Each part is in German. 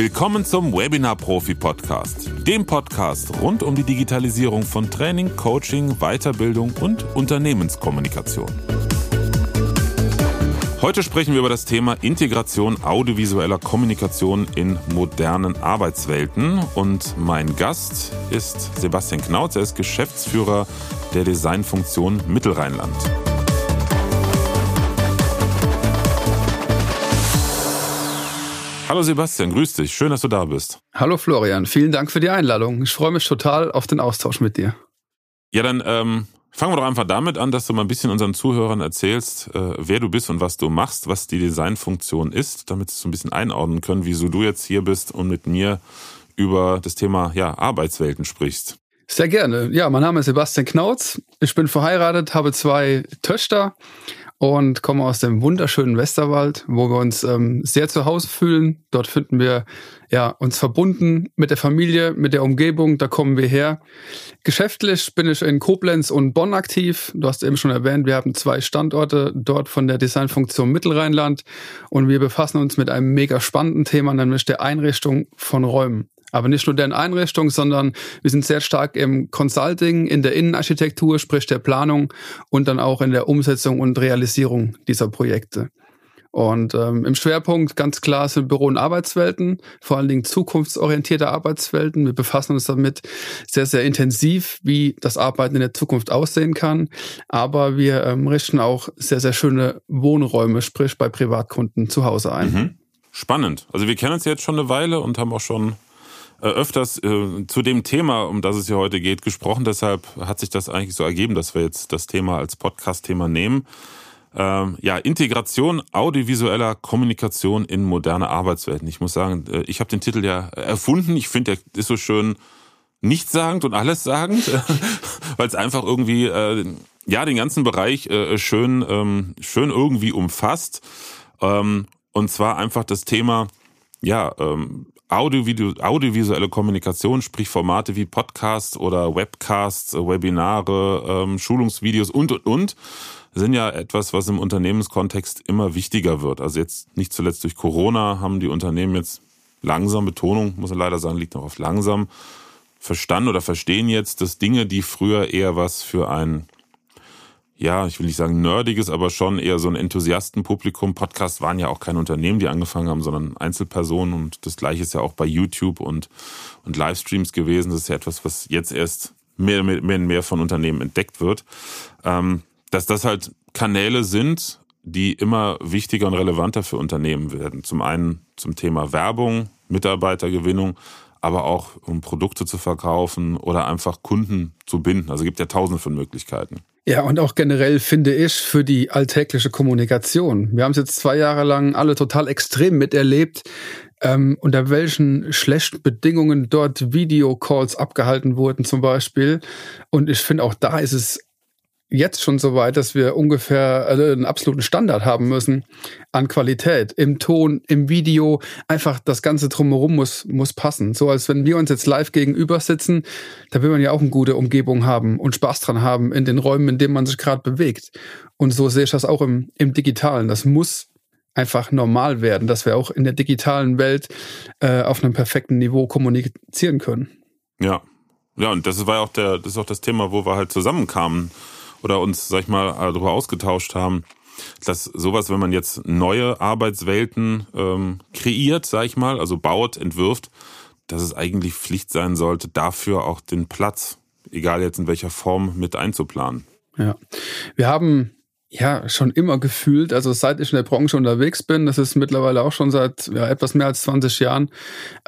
Willkommen zum Webinar Profi Podcast, dem Podcast rund um die Digitalisierung von Training, Coaching, Weiterbildung und Unternehmenskommunikation. Heute sprechen wir über das Thema Integration audiovisueller Kommunikation in modernen Arbeitswelten und mein Gast ist Sebastian Knautz, er ist Geschäftsführer der Designfunktion Mittelrheinland. Hallo Sebastian, grüß dich. Schön, dass du da bist. Hallo Florian, vielen Dank für die Einladung. Ich freue mich total auf den Austausch mit dir. Ja, dann ähm, fangen wir doch einfach damit an, dass du mal ein bisschen unseren Zuhörern erzählst, äh, wer du bist und was du machst, was die Designfunktion ist, damit sie so ein bisschen einordnen können, wieso du jetzt hier bist und mit mir über das Thema ja, Arbeitswelten sprichst. Sehr gerne. Ja, mein Name ist Sebastian Knautz. Ich bin verheiratet, habe zwei Töchter und komme aus dem wunderschönen Westerwald, wo wir uns ähm, sehr zu Hause fühlen. Dort finden wir ja uns verbunden mit der Familie, mit der Umgebung. Da kommen wir her. Geschäftlich bin ich in Koblenz und Bonn aktiv. Du hast eben schon erwähnt, wir haben zwei Standorte dort von der Designfunktion Mittelrheinland und wir befassen uns mit einem mega spannenden Thema, nämlich der Einrichtung von Räumen. Aber nicht nur deren Einrichtung, sondern wir sind sehr stark im Consulting, in der Innenarchitektur, sprich der Planung und dann auch in der Umsetzung und Realisierung dieser Projekte. Und ähm, im Schwerpunkt ganz klar sind Büro- und Arbeitswelten, vor allen Dingen zukunftsorientierte Arbeitswelten. Wir befassen uns damit sehr, sehr intensiv, wie das Arbeiten in der Zukunft aussehen kann. Aber wir ähm, richten auch sehr, sehr schöne Wohnräume, sprich bei Privatkunden zu Hause ein. Mhm. Spannend. Also wir kennen uns jetzt schon eine Weile und haben auch schon öfters äh, zu dem Thema, um das es hier heute geht, gesprochen. Deshalb hat sich das eigentlich so ergeben, dass wir jetzt das Thema als Podcast-Thema nehmen. Ähm, ja, Integration audiovisueller Kommunikation in moderne Arbeitswelten. Ich muss sagen, äh, ich habe den Titel ja erfunden. Ich finde, der ist so schön nichtssagend und allessagend, weil es einfach irgendwie äh, ja den ganzen Bereich äh, schön ähm, schön irgendwie umfasst. Ähm, und zwar einfach das Thema ja, ähm, Audio, audiovisuelle Kommunikation, sprich Formate wie Podcasts oder Webcasts, äh, Webinare, ähm, Schulungsvideos und, und, und, sind ja etwas, was im Unternehmenskontext immer wichtiger wird. Also jetzt nicht zuletzt durch Corona haben die Unternehmen jetzt langsam, Betonung muss man leider sagen, liegt noch auf langsam, verstanden oder verstehen jetzt, dass Dinge, die früher eher was für ein ja, ich will nicht sagen nerdiges, aber schon eher so ein Enthusiastenpublikum. Podcasts waren ja auch kein Unternehmen, die angefangen haben, sondern Einzelpersonen. Und das gleiche ist ja auch bei YouTube und, und Livestreams gewesen. Das ist ja etwas, was jetzt erst mehr, mehr, mehr und mehr von Unternehmen entdeckt wird. Ähm, dass das halt Kanäle sind, die immer wichtiger und relevanter für Unternehmen werden. Zum einen zum Thema Werbung, Mitarbeitergewinnung, aber auch um Produkte zu verkaufen oder einfach Kunden zu binden. Also es gibt ja tausende von Möglichkeiten. Ja, und auch generell finde ich für die alltägliche Kommunikation. Wir haben es jetzt zwei Jahre lang alle total extrem miterlebt, ähm, unter welchen schlechten Bedingungen dort Videocalls abgehalten wurden zum Beispiel. Und ich finde auch da ist es jetzt schon so weit, dass wir ungefähr also einen absoluten Standard haben müssen an Qualität im Ton, im Video. Einfach das Ganze drumherum muss, muss passen. So als wenn wir uns jetzt live gegenüber sitzen, da will man ja auch eine gute Umgebung haben und Spaß dran haben in den Räumen, in denen man sich gerade bewegt. Und so sehe ich das auch im, im Digitalen. Das muss einfach normal werden, dass wir auch in der digitalen Welt äh, auf einem perfekten Niveau kommunizieren können. Ja. Ja, und das war ja auch der, das ist auch das Thema, wo wir halt zusammenkamen oder uns, sag ich mal, darüber ausgetauscht haben, dass sowas, wenn man jetzt neue Arbeitswelten ähm, kreiert, sag ich mal, also baut, entwirft, dass es eigentlich Pflicht sein sollte, dafür auch den Platz, egal jetzt in welcher Form, mit einzuplanen. Ja, wir haben ja, schon immer gefühlt. Also seit ich in der Branche unterwegs bin, das ist mittlerweile auch schon seit ja, etwas mehr als 20 Jahren,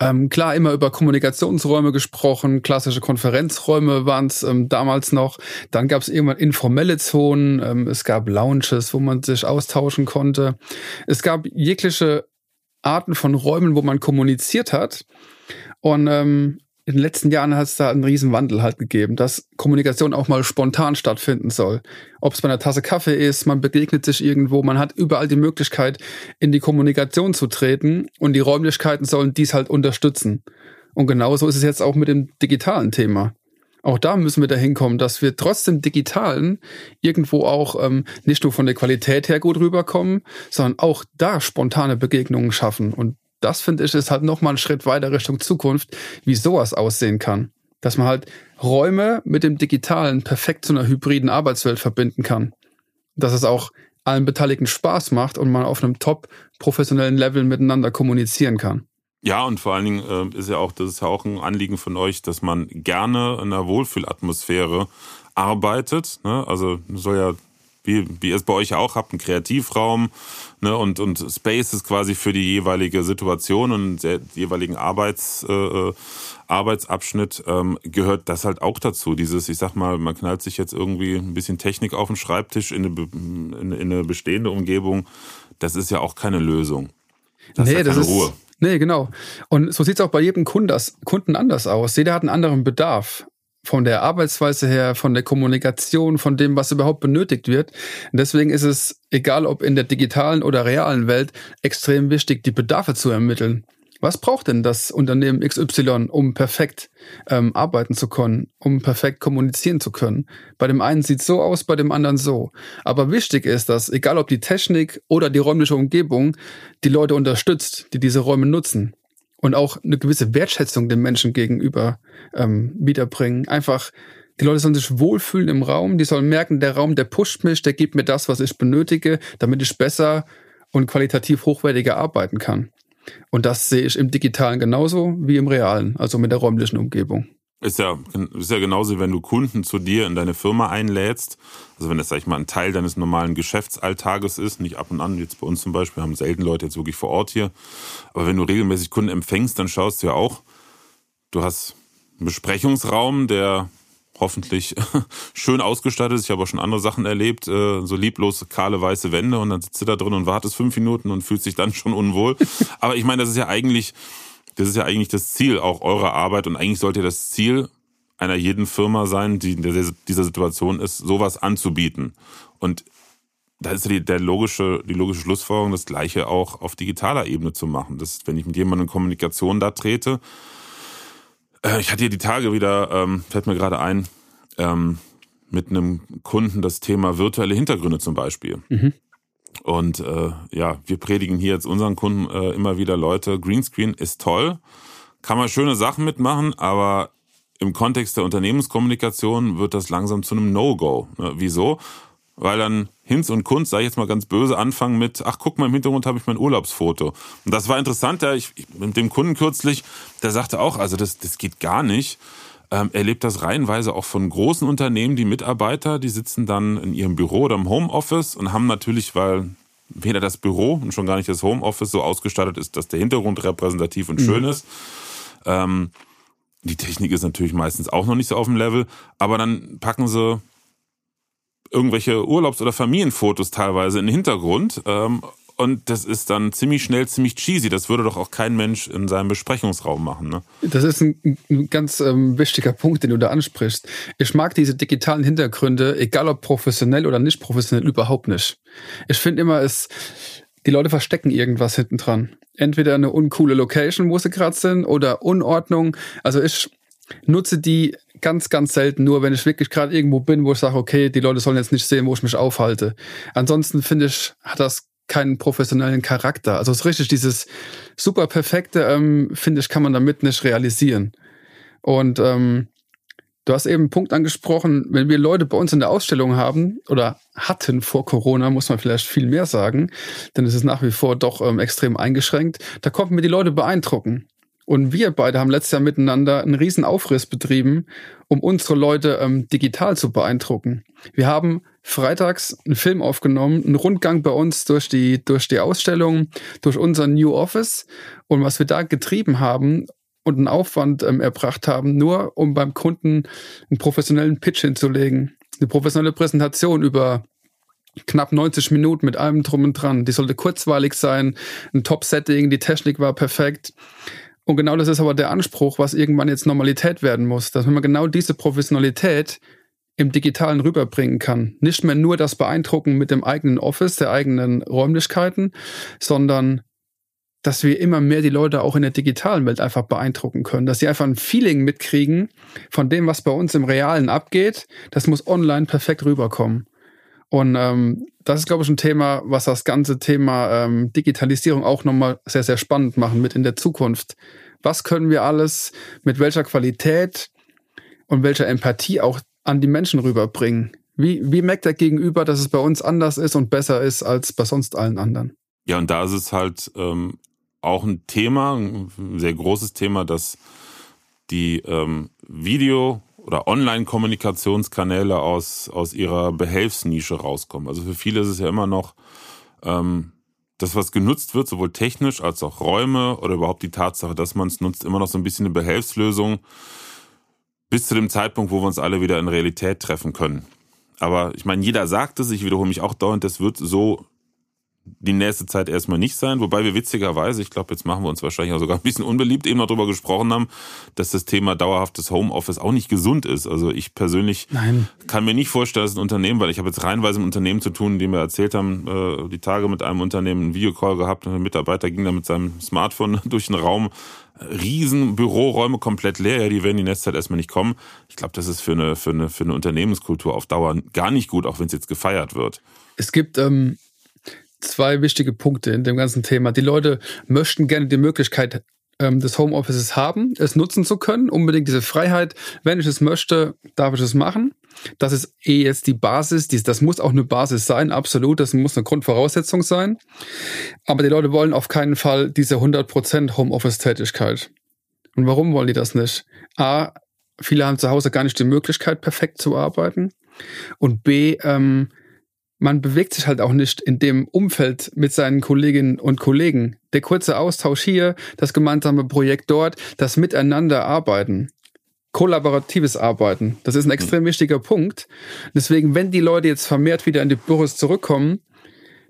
ähm, klar immer über Kommunikationsräume gesprochen, klassische Konferenzräume waren es ähm, damals noch. Dann gab es irgendwann informelle Zonen, ähm, es gab Lounges, wo man sich austauschen konnte. Es gab jegliche Arten von Räumen, wo man kommuniziert hat. Und ähm, in den letzten Jahren hat es da einen riesen Wandel halt gegeben, dass Kommunikation auch mal spontan stattfinden soll. Ob es bei einer Tasse Kaffee ist, man begegnet sich irgendwo, man hat überall die Möglichkeit, in die Kommunikation zu treten und die Räumlichkeiten sollen dies halt unterstützen. Und genauso ist es jetzt auch mit dem digitalen Thema. Auch da müssen wir dahin kommen, dass wir trotzdem digitalen irgendwo auch ähm, nicht nur von der Qualität her gut rüberkommen, sondern auch da spontane Begegnungen schaffen. Und das finde ich ist halt nochmal ein Schritt weiter Richtung Zukunft, wie sowas aussehen kann. Dass man halt Räume mit dem Digitalen perfekt zu einer hybriden Arbeitswelt verbinden kann. Dass es auch allen Beteiligten Spaß macht und man auf einem top professionellen Level miteinander kommunizieren kann. Ja, und vor allen Dingen äh, ist ja auch, das ist ja auch ein Anliegen von euch, dass man gerne in einer Wohlfühlatmosphäre arbeitet. Ne? Also soll ja wie, wie ihr es bei euch auch habt, einen Kreativraum ne, und, und Spaces quasi für die jeweilige Situation und den jeweiligen Arbeits, äh, äh, Arbeitsabschnitt ähm, gehört das halt auch dazu. Dieses, ich sag mal, man knallt sich jetzt irgendwie ein bisschen Technik auf den Schreibtisch in eine, in, in eine bestehende Umgebung. Das ist ja auch keine Lösung. Das nee, ist ja das ist, Ruhe. Nee, genau. Und so sieht es auch bei jedem Kunden anders aus. Jeder hat einen anderen Bedarf von der Arbeitsweise her, von der Kommunikation, von dem, was überhaupt benötigt wird. Deswegen ist es, egal ob in der digitalen oder realen Welt, extrem wichtig, die Bedarfe zu ermitteln. Was braucht denn das Unternehmen XY, um perfekt ähm, arbeiten zu können, um perfekt kommunizieren zu können? Bei dem einen sieht so aus, bei dem anderen so. Aber wichtig ist, dass egal ob die Technik oder die räumliche Umgebung die Leute unterstützt, die diese Räume nutzen und auch eine gewisse Wertschätzung dem Menschen gegenüber ähm, wiederbringen. Einfach, die Leute sollen sich wohlfühlen im Raum, die sollen merken, der Raum, der pusht mich, der gibt mir das, was ich benötige, damit ich besser und qualitativ hochwertiger arbeiten kann. Und das sehe ich im Digitalen genauso wie im Realen, also mit der räumlichen Umgebung. Ist ja, ist ja genauso, wenn du Kunden zu dir in deine Firma einlädst. Also wenn das, sag ich mal, ein Teil deines normalen Geschäftsalltages ist, nicht ab und an, jetzt bei uns zum Beispiel, haben selten Leute jetzt wirklich vor Ort hier. Aber wenn du regelmäßig Kunden empfängst, dann schaust du ja auch, du hast einen Besprechungsraum, der hoffentlich schön ausgestattet ist. Ich habe auch schon andere Sachen erlebt, äh, so lieblos kahle weiße Wände und dann sitzt du da drin und wartest fünf Minuten und fühlst dich dann schon unwohl. Aber ich meine, das ist ja eigentlich das ist ja eigentlich das Ziel auch eurer Arbeit und eigentlich sollte das Ziel einer jeden Firma sein, die in dieser Situation ist, sowas anzubieten. Und da ist die, der logische, die logische Schlussfolgerung, das Gleiche auch auf digitaler Ebene zu machen. Das, wenn ich mit jemandem in Kommunikation da trete, äh, ich hatte hier die Tage wieder, ähm, fällt mir gerade ein, ähm, mit einem Kunden das Thema virtuelle Hintergründe zum Beispiel. Mhm. Und äh, ja, wir predigen hier jetzt unseren Kunden äh, immer wieder, Leute, Greenscreen ist toll, kann man schöne Sachen mitmachen, aber im Kontext der Unternehmenskommunikation wird das langsam zu einem No-Go. Ne? Wieso? Weil dann Hinz und Kunz, sage ich jetzt mal ganz böse, anfangen mit, ach guck mal, im Hintergrund habe ich mein Urlaubsfoto. Und das war interessant, ja, ich, mit dem Kunden kürzlich, der sagte auch, also das, das geht gar nicht ähm, erlebt das reihenweise auch von großen Unternehmen, die Mitarbeiter, die sitzen dann in ihrem Büro oder im Homeoffice und haben natürlich, weil weder das Büro und schon gar nicht das Homeoffice so ausgestattet ist, dass der Hintergrund repräsentativ und mhm. schön ist. Ähm, die Technik ist natürlich meistens auch noch nicht so auf dem Level, aber dann packen sie irgendwelche Urlaubs- oder Familienfotos teilweise in den Hintergrund ähm, und das ist dann ziemlich schnell ziemlich cheesy. Das würde doch auch kein Mensch in seinem Besprechungsraum machen. Ne? Das ist ein, ein ganz ähm, wichtiger Punkt, den du da ansprichst. Ich mag diese digitalen Hintergründe, egal ob professionell oder nicht professionell, überhaupt nicht. Ich finde immer, es, die Leute verstecken irgendwas hinten dran. Entweder eine uncoole Location, wo sie gerade sind, oder Unordnung. Also ich nutze die ganz, ganz selten nur, wenn ich wirklich gerade irgendwo bin, wo ich sage, okay, die Leute sollen jetzt nicht sehen, wo ich mich aufhalte. Ansonsten finde ich, hat das keinen professionellen Charakter. Also es ist richtig, dieses super perfekte, ähm, finde ich, kann man damit nicht realisieren. Und ähm, du hast eben einen Punkt angesprochen, wenn wir Leute bei uns in der Ausstellung haben oder hatten vor Corona, muss man vielleicht viel mehr sagen, denn es ist nach wie vor doch ähm, extrem eingeschränkt, da konnten wir die Leute beeindrucken. Und wir beide haben letztes Jahr miteinander einen riesen Aufriss betrieben, um unsere Leute ähm, digital zu beeindrucken. Wir haben freitags einen Film aufgenommen, einen Rundgang bei uns durch die, durch die Ausstellung, durch unser New Office und was wir da getrieben haben und einen Aufwand ähm, erbracht haben, nur um beim Kunden einen professionellen Pitch hinzulegen. Eine professionelle Präsentation über knapp 90 Minuten mit allem drum und dran. Die sollte kurzweilig sein, ein Top-Setting, die Technik war perfekt. Und genau das ist aber der Anspruch, was irgendwann jetzt Normalität werden muss, dass man genau diese Professionalität im Digitalen rüberbringen kann. Nicht mehr nur das Beeindrucken mit dem eigenen Office, der eigenen Räumlichkeiten, sondern dass wir immer mehr die Leute auch in der digitalen Welt einfach beeindrucken können, dass sie einfach ein Feeling mitkriegen von dem, was bei uns im Realen abgeht. Das muss online perfekt rüberkommen. Und ähm, das ist, glaube ich, ein Thema, was das ganze Thema ähm, Digitalisierung auch nochmal sehr, sehr spannend machen mit in der Zukunft. Was können wir alles mit welcher Qualität und welcher Empathie auch an die Menschen rüberbringen? Wie, wie merkt der Gegenüber, dass es bei uns anders ist und besser ist als bei sonst allen anderen? Ja, und da ist es halt ähm, auch ein Thema, ein sehr großes Thema, dass die ähm, Video- oder Online-Kommunikationskanäle aus, aus ihrer Behelfsnische rauskommen. Also für viele ist es ja immer noch ähm, das, was genutzt wird, sowohl technisch als auch Räume oder überhaupt die Tatsache, dass man es nutzt, immer noch so ein bisschen eine Behelfslösung bis zu dem Zeitpunkt, wo wir uns alle wieder in Realität treffen können. Aber ich meine, jeder sagt es, ich wiederhole mich auch dauernd, das wird so die nächste Zeit erstmal nicht sein. Wobei wir witzigerweise, ich glaube, jetzt machen wir uns wahrscheinlich auch sogar ein bisschen unbeliebt, eben noch drüber gesprochen haben, dass das Thema dauerhaftes Homeoffice auch nicht gesund ist. Also ich persönlich Nein. kann mir nicht vorstellen, dass ein Unternehmen, weil ich habe jetzt reinweise ein Unternehmen zu tun, dem wir erzählt haben, äh, die Tage mit einem Unternehmen einen Videocall gehabt und ein Mitarbeiter ging da mit seinem Smartphone durch den Raum. Riesen Büroräume komplett leer, ja, die werden die nächste Zeit erstmal nicht kommen. Ich glaube, das ist für eine, für, eine, für eine Unternehmenskultur auf Dauer gar nicht gut, auch wenn es jetzt gefeiert wird. Es gibt ähm, zwei wichtige Punkte in dem ganzen Thema. Die Leute möchten gerne die Möglichkeit ähm, des Homeoffices haben, es nutzen zu können, unbedingt diese Freiheit. Wenn ich es möchte, darf ich es machen. Das ist eh jetzt die Basis. Das muss auch eine Basis sein, absolut. Das muss eine Grundvoraussetzung sein. Aber die Leute wollen auf keinen Fall diese 100% Homeoffice-Tätigkeit. Und warum wollen die das nicht? A, viele haben zu Hause gar nicht die Möglichkeit, perfekt zu arbeiten. Und B, ähm, man bewegt sich halt auch nicht in dem Umfeld mit seinen Kolleginnen und Kollegen. Der kurze Austausch hier, das gemeinsame Projekt dort, das Miteinander arbeiten. Kollaboratives Arbeiten. Das ist ein extrem wichtiger Punkt. Deswegen, wenn die Leute jetzt vermehrt wieder in die Büros zurückkommen,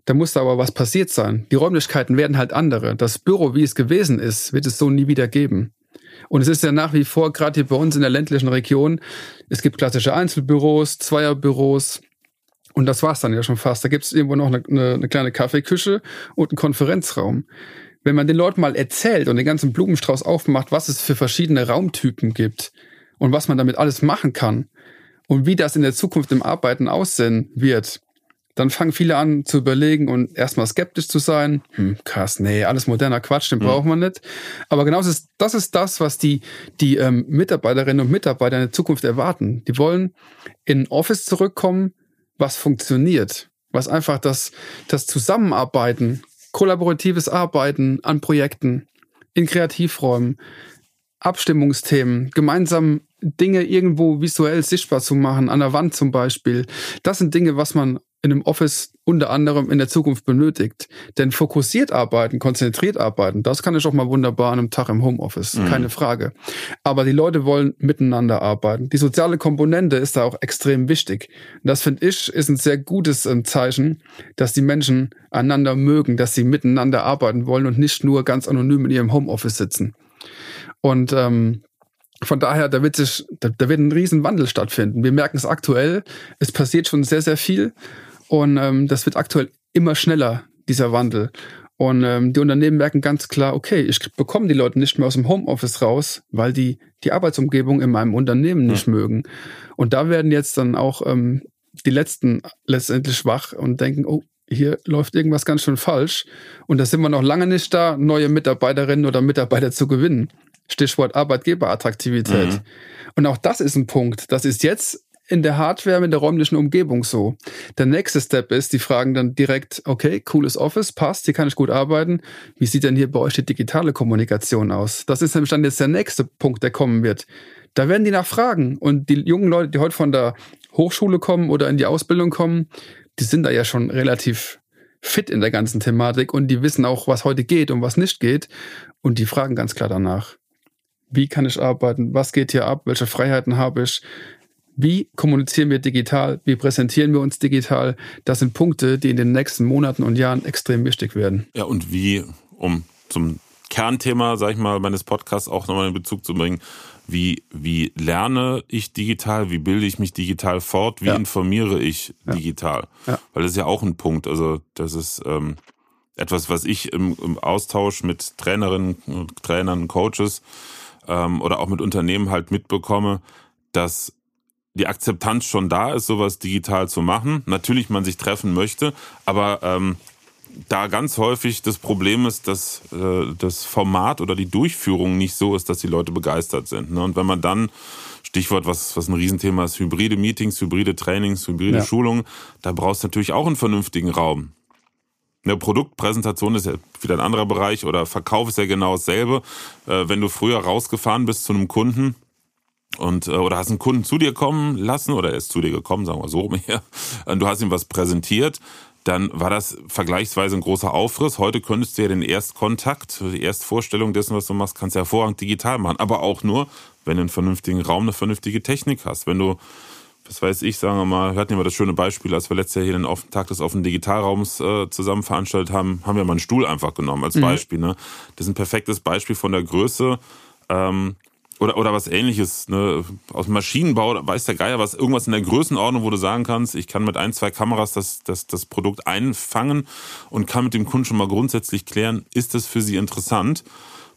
da muss da aber was passiert sein. Die Räumlichkeiten werden halt andere. Das Büro, wie es gewesen ist, wird es so nie wieder geben. Und es ist ja nach wie vor, gerade hier bei uns in der ländlichen Region, es gibt klassische Einzelbüros, Zweierbüros, und das war's dann ja schon fast. Da gibt es irgendwo noch eine, eine, eine kleine Kaffeeküche und einen Konferenzraum. Wenn man den Leuten mal erzählt und den ganzen Blumenstrauß aufmacht, was es für verschiedene Raumtypen gibt und was man damit alles machen kann und wie das in der Zukunft im Arbeiten aussehen wird, dann fangen viele an zu überlegen und erstmal skeptisch zu sein. Hm, krass, nee, alles moderner Quatsch, den hm. braucht man nicht. Aber genau das ist, das ist das, was die, die ähm, Mitarbeiterinnen und Mitarbeiter in der Zukunft erwarten. Die wollen in ein Office zurückkommen, was funktioniert, was einfach das, das Zusammenarbeiten, kollaboratives Arbeiten an Projekten, in Kreativräumen, Abstimmungsthemen, gemeinsam Dinge irgendwo visuell sichtbar zu machen, an der Wand zum Beispiel. Das sind Dinge, was man in einem Office unter anderem in der Zukunft benötigt. Denn fokussiert arbeiten, konzentriert arbeiten, das kann ich auch mal wunderbar an einem Tag im Homeoffice, mhm. keine Frage. Aber die Leute wollen miteinander arbeiten. Die soziale Komponente ist da auch extrem wichtig. Das finde ich ist ein sehr gutes ähm, Zeichen, dass die Menschen einander mögen, dass sie miteinander arbeiten wollen und nicht nur ganz anonym in ihrem Homeoffice sitzen. Und ähm, von daher, da wird sich, da, da wird ein riesen Wandel stattfinden. Wir merken es aktuell. Es passiert schon sehr, sehr viel. Und ähm, das wird aktuell immer schneller, dieser Wandel. Und ähm, die Unternehmen merken ganz klar, okay, ich bekomme die Leute nicht mehr aus dem Homeoffice raus, weil die die Arbeitsumgebung in meinem Unternehmen nicht ja. mögen. Und da werden jetzt dann auch ähm, die Letzten letztendlich wach und denken, oh, hier läuft irgendwas ganz schön falsch. Und da sind wir noch lange nicht da, neue Mitarbeiterinnen oder Mitarbeiter zu gewinnen. Stichwort Arbeitgeberattraktivität. Mhm. Und auch das ist ein Punkt. Das ist jetzt in der Hardware mit der räumlichen Umgebung so. Der nächste Step ist, die fragen dann direkt, okay, cooles Office, passt, hier kann ich gut arbeiten. Wie sieht denn hier bei euch die digitale Kommunikation aus? Das ist nämlich dann jetzt der nächste Punkt, der kommen wird. Da werden die nachfragen. Und die jungen Leute, die heute von der Hochschule kommen oder in die Ausbildung kommen, die sind da ja schon relativ fit in der ganzen Thematik und die wissen auch, was heute geht und was nicht geht. Und die fragen ganz klar danach. Wie kann ich arbeiten? Was geht hier ab? Welche Freiheiten habe ich? Wie kommunizieren wir digital? Wie präsentieren wir uns digital? Das sind Punkte, die in den nächsten Monaten und Jahren extrem wichtig werden. Ja, und wie, um zum Kernthema, sag ich mal, meines Podcasts auch nochmal in Bezug zu bringen, wie, wie lerne ich digital, wie bilde ich mich digital fort, wie ja. informiere ich ja. digital? Ja. Weil das ist ja auch ein Punkt. Also, das ist ähm, etwas, was ich im, im Austausch mit Trainerinnen, Trainern, Coaches ähm, oder auch mit Unternehmen halt mitbekomme, dass die Akzeptanz schon da ist, sowas digital zu machen. Natürlich man sich treffen möchte, aber ähm, da ganz häufig das Problem ist, dass äh, das Format oder die Durchführung nicht so ist, dass die Leute begeistert sind. Ne? Und wenn man dann, Stichwort, was, was ein Riesenthema ist, hybride Meetings, hybride Trainings, hybride ja. Schulungen, da brauchst du natürlich auch einen vernünftigen Raum. Eine Produktpräsentation ist ja wieder ein anderer Bereich oder Verkauf ist ja genau dasselbe. Äh, wenn du früher rausgefahren bist zu einem Kunden, und äh, oder hast einen Kunden zu dir kommen lassen oder er ist zu dir gekommen, sagen wir so her. Du hast ihm was präsentiert, dann war das vergleichsweise ein großer Aufriss. Heute könntest du ja den Erstkontakt, die Erstvorstellung dessen, was du machst, kannst du hervorragend digital machen. Aber auch nur, wenn du einen vernünftigen Raum, eine vernünftige Technik hast. Wenn du, was weiß ich, sagen wir mal, wir hatten ja mal das schöne Beispiel, als wir letztes Jahr hier den Tag des offenen Digitalraums äh, zusammen veranstaltet haben, haben wir mal einen Stuhl einfach genommen als mhm. Beispiel. Mhm. Ne? Das ist ein perfektes Beispiel von der Größe. Ähm, oder, oder was ähnliches, ne? aus Maschinenbau, weiß der Geier was, irgendwas in der Größenordnung, wo du sagen kannst, ich kann mit ein, zwei Kameras das, das, das Produkt einfangen und kann mit dem Kunden schon mal grundsätzlich klären, ist das für sie interessant,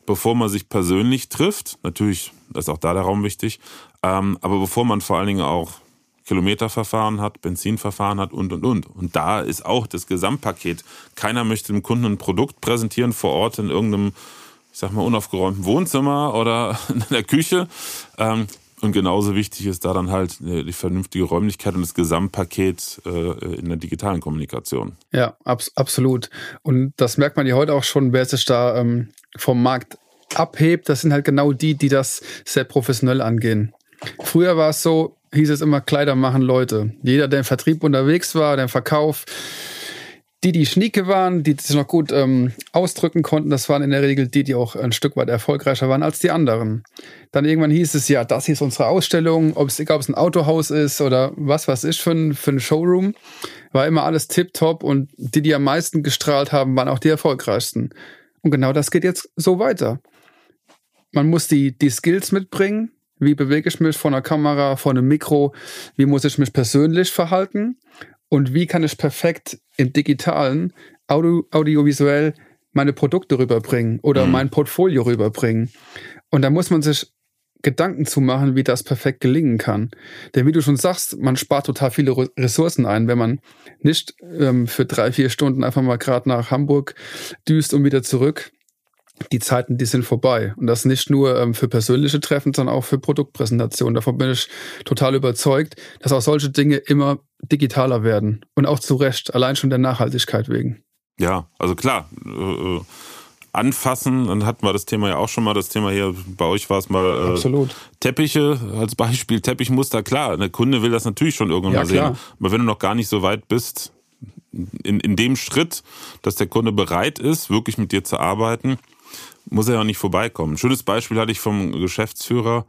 bevor man sich persönlich trifft. Natürlich ist auch da der Raum wichtig, ähm, aber bevor man vor allen Dingen auch Kilometerverfahren hat, Benzinverfahren hat und, und, und. Und da ist auch das Gesamtpaket. Keiner möchte dem Kunden ein Produkt präsentieren vor Ort in irgendeinem ich sag mal, unaufgeräumten Wohnzimmer oder in der Küche. Ähm, und genauso wichtig ist da dann halt äh, die vernünftige Räumlichkeit und das Gesamtpaket äh, in der digitalen Kommunikation. Ja, abs absolut. Und das merkt man ja heute auch schon, wer sich da ähm, vom Markt abhebt. Das sind halt genau die, die das sehr professionell angehen. Früher war es so, hieß es immer, Kleider machen Leute. Jeder, der im Vertrieb unterwegs war, der im Verkauf, die, die schnieke waren, die sich noch gut ähm, ausdrücken konnten, das waren in der Regel die, die auch ein Stück weit erfolgreicher waren als die anderen. Dann irgendwann hieß es, ja, das hier ist unsere Ausstellung, ob es, egal ob es ein Autohaus ist oder was was ist für ein, für ein Showroom, war immer alles tipptopp und die, die am meisten gestrahlt haben, waren auch die erfolgreichsten. Und genau das geht jetzt so weiter. Man muss die, die Skills mitbringen, wie bewege ich mich vor einer Kamera, vor einem Mikro? Wie muss ich mich persönlich verhalten? Und wie kann ich perfekt im digitalen, audio, audiovisuell meine Produkte rüberbringen oder mhm. mein Portfolio rüberbringen. Und da muss man sich Gedanken zu machen, wie das perfekt gelingen kann. Denn wie du schon sagst, man spart total viele Ressourcen ein, wenn man nicht ähm, für drei, vier Stunden einfach mal gerade nach Hamburg düst und wieder zurück, die Zeiten, die sind vorbei. Und das nicht nur ähm, für persönliche Treffen, sondern auch für Produktpräsentationen. Davon bin ich total überzeugt, dass auch solche Dinge immer digitaler werden. Und auch zu Recht, allein schon der Nachhaltigkeit wegen. Ja, also klar. Äh, anfassen, dann hatten wir das Thema ja auch schon mal, das Thema hier, bei euch war es mal äh, Absolut. Teppiche als Beispiel, Teppichmuster, klar, der Kunde will das natürlich schon irgendwann ja, mal sehen. Klar. Aber wenn du noch gar nicht so weit bist, in, in dem Schritt, dass der Kunde bereit ist, wirklich mit dir zu arbeiten, muss er ja nicht vorbeikommen. Ein schönes Beispiel hatte ich vom Geschäftsführer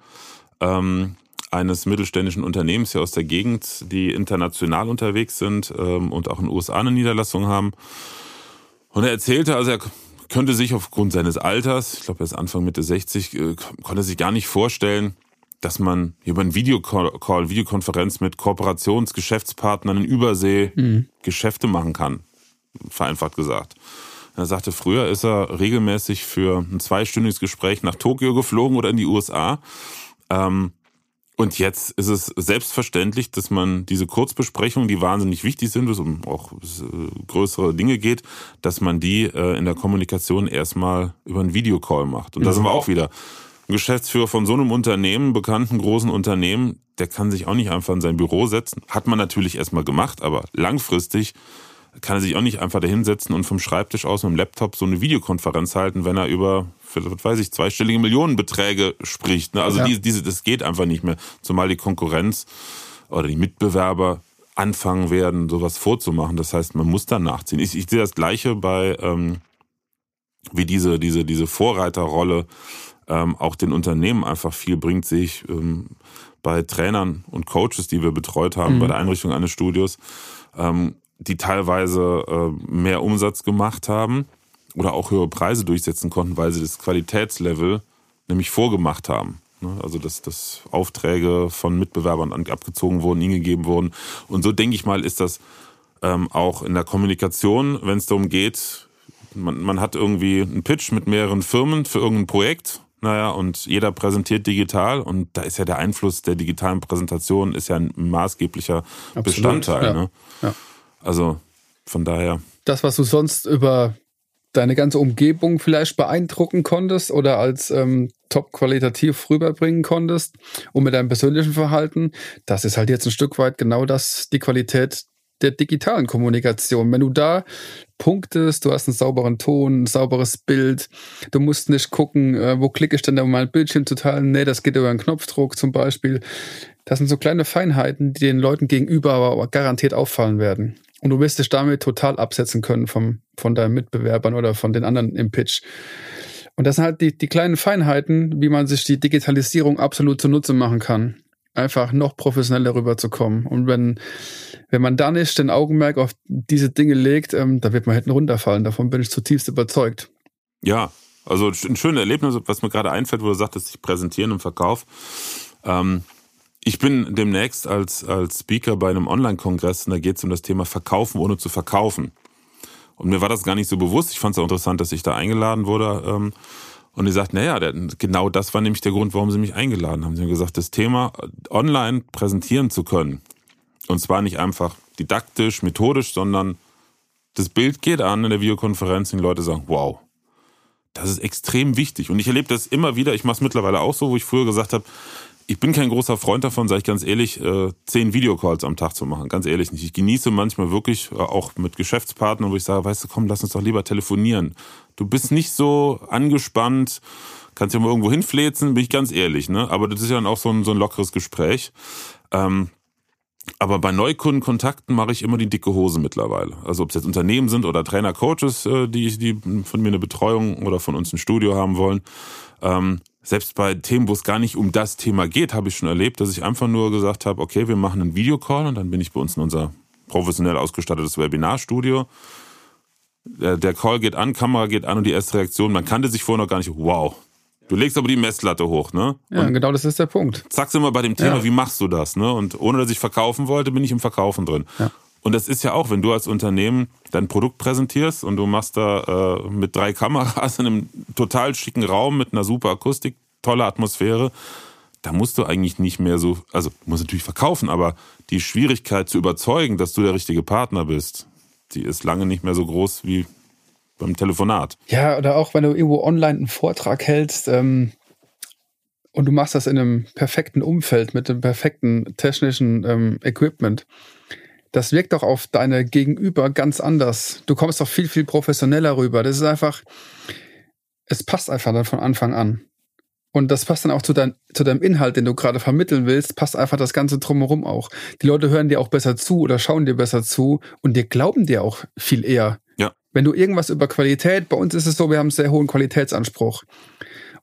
ähm, eines mittelständischen Unternehmens hier aus der Gegend, die international unterwegs sind ähm, und auch in den USA eine Niederlassung haben. Und er erzählte, also er könnte sich aufgrund seines Alters, ich glaube er ist Anfang Mitte 60, äh, konnte sich gar nicht vorstellen, dass man über einen Videocall, Videokonferenz mit Kooperationsgeschäftspartnern in Übersee mhm. Geschäfte machen kann. Vereinfacht gesagt. Er sagte, früher ist er regelmäßig für ein zweistündiges Gespräch nach Tokio geflogen oder in die USA. Ähm, und jetzt ist es selbstverständlich, dass man diese Kurzbesprechungen, die wahnsinnig wichtig sind, es um auch äh, größere Dinge geht, dass man die äh, in der Kommunikation erstmal über einen Videocall macht. Und da sind wir auch wieder. Ein Geschäftsführer von so einem Unternehmen, bekannten großen Unternehmen, der kann sich auch nicht einfach in sein Büro setzen. Hat man natürlich erstmal gemacht, aber langfristig kann er sich auch nicht einfach dahinsetzen und vom Schreibtisch aus mit dem Laptop so eine Videokonferenz halten, wenn er über, was weiß ich, zweistellige Millionenbeträge spricht. Ne? Also ja. diese, diese, das geht einfach nicht mehr. Zumal die Konkurrenz oder die Mitbewerber anfangen werden, sowas vorzumachen. Das heißt, man muss dann nachziehen. Ich, ich sehe das Gleiche bei, ähm, wie diese, diese, diese Vorreiterrolle ähm, auch den Unternehmen einfach viel bringt, sehe ich ähm, bei Trainern und Coaches, die wir betreut haben, mhm. bei der Einrichtung eines Studios. Ähm, die teilweise äh, mehr Umsatz gemacht haben oder auch höhere Preise durchsetzen konnten, weil sie das Qualitätslevel nämlich vorgemacht haben. Ne? Also dass, dass Aufträge von Mitbewerbern abgezogen wurden, ihnen gegeben wurden. Und so denke ich mal, ist das ähm, auch in der Kommunikation, wenn es darum geht, man, man hat irgendwie einen Pitch mit mehreren Firmen für irgendein Projekt. Naja, und jeder präsentiert digital und da ist ja der Einfluss der digitalen Präsentation ist ja ein maßgeblicher Absolut, Bestandteil. Ja. Ne? Ja. Also von daher. Das, was du sonst über deine ganze Umgebung vielleicht beeindrucken konntest oder als ähm, top qualitativ rüberbringen konntest und mit deinem persönlichen Verhalten, das ist halt jetzt ein Stück weit genau das, die Qualität der digitalen Kommunikation. Wenn du da punktest, du hast einen sauberen Ton, ein sauberes Bild, du musst nicht gucken, äh, wo klicke ich denn um mein Bildschirm zu teilen. Nee, das geht über einen Knopfdruck zum Beispiel. Das sind so kleine Feinheiten, die den Leuten gegenüber aber garantiert auffallen werden. Und du wirst dich damit total absetzen können vom, von deinen Mitbewerbern oder von den anderen im Pitch. Und das sind halt die, die kleinen Feinheiten, wie man sich die Digitalisierung absolut zunutze machen kann. Einfach noch professioneller rüberzukommen. Und wenn, wenn man da nicht den Augenmerk auf diese Dinge legt, ähm, da wird man hinten runterfallen. Davon bin ich zutiefst überzeugt. Ja, also ein schönes Erlebnis, was mir gerade einfällt, wo du sagtest, ich präsentieren im Verkauf. Ähm, ich bin demnächst als, als Speaker bei einem Online-Kongress und da geht es um das Thema Verkaufen ohne zu verkaufen. Und mir war das gar nicht so bewusst. Ich fand es auch interessant, dass ich da eingeladen wurde. Ähm, und die sagt, naja, genau das war nämlich der Grund, warum sie mich eingeladen haben. Sie haben gesagt, das Thema online präsentieren zu können. Und zwar nicht einfach didaktisch, methodisch, sondern das Bild geht an in der Videokonferenz und die Leute sagen, wow, das ist extrem wichtig. Und ich erlebe das immer wieder, ich mache es mittlerweile auch so, wo ich früher gesagt habe, ich bin kein großer Freund davon, sage ich ganz ehrlich, äh, zehn Videocalls am Tag zu machen. Ganz ehrlich nicht. Ich genieße manchmal wirklich äh, auch mit Geschäftspartnern, wo ich sage, weißt du, komm, lass uns doch lieber telefonieren. Du bist nicht so angespannt, kannst ja mal irgendwo hinfläzen, bin ich ganz ehrlich, ne? Aber das ist ja dann auch so ein, so ein lockeres Gespräch. Ähm, aber bei Neukundenkontakten mache ich immer die dicke Hose mittlerweile. Also ob es jetzt Unternehmen sind oder Trainer, Coaches, äh, die, die von mir eine Betreuung oder von uns ein Studio haben wollen. Ähm, selbst bei Themen, wo es gar nicht um das Thema geht, habe ich schon erlebt, dass ich einfach nur gesagt habe, okay, wir machen einen Videocall und dann bin ich bei uns in unser professionell ausgestattetes Webinarstudio. Der, der Call geht an, Kamera geht an und die erste Reaktion, man kannte sich vorher noch gar nicht, wow. Du legst aber die Messlatte hoch, ne? Ja, und genau das ist der Punkt. Zack, sind wir bei dem Thema, ja. wie machst du das, ne? Und ohne dass ich verkaufen wollte, bin ich im Verkaufen drin. Ja. Und das ist ja auch, wenn du als Unternehmen dein Produkt präsentierst und du machst da äh, mit drei Kameras in einem total schicken Raum mit einer super Akustik, tolle Atmosphäre, da musst du eigentlich nicht mehr so, also musst natürlich verkaufen, aber die Schwierigkeit zu überzeugen, dass du der richtige Partner bist, die ist lange nicht mehr so groß wie beim Telefonat. Ja, oder auch wenn du irgendwo online einen Vortrag hältst, ähm, und du machst das in einem perfekten Umfeld mit dem perfekten technischen ähm, Equipment, das wirkt doch auf deine Gegenüber ganz anders. Du kommst doch viel, viel professioneller rüber. Das ist einfach, es passt einfach dann von Anfang an. Und das passt dann auch zu, dein, zu deinem Inhalt, den du gerade vermitteln willst, passt einfach das Ganze drumherum auch. Die Leute hören dir auch besser zu oder schauen dir besser zu und dir glauben dir auch viel eher. Ja. Wenn du irgendwas über Qualität, bei uns ist es so, wir haben einen sehr hohen Qualitätsanspruch.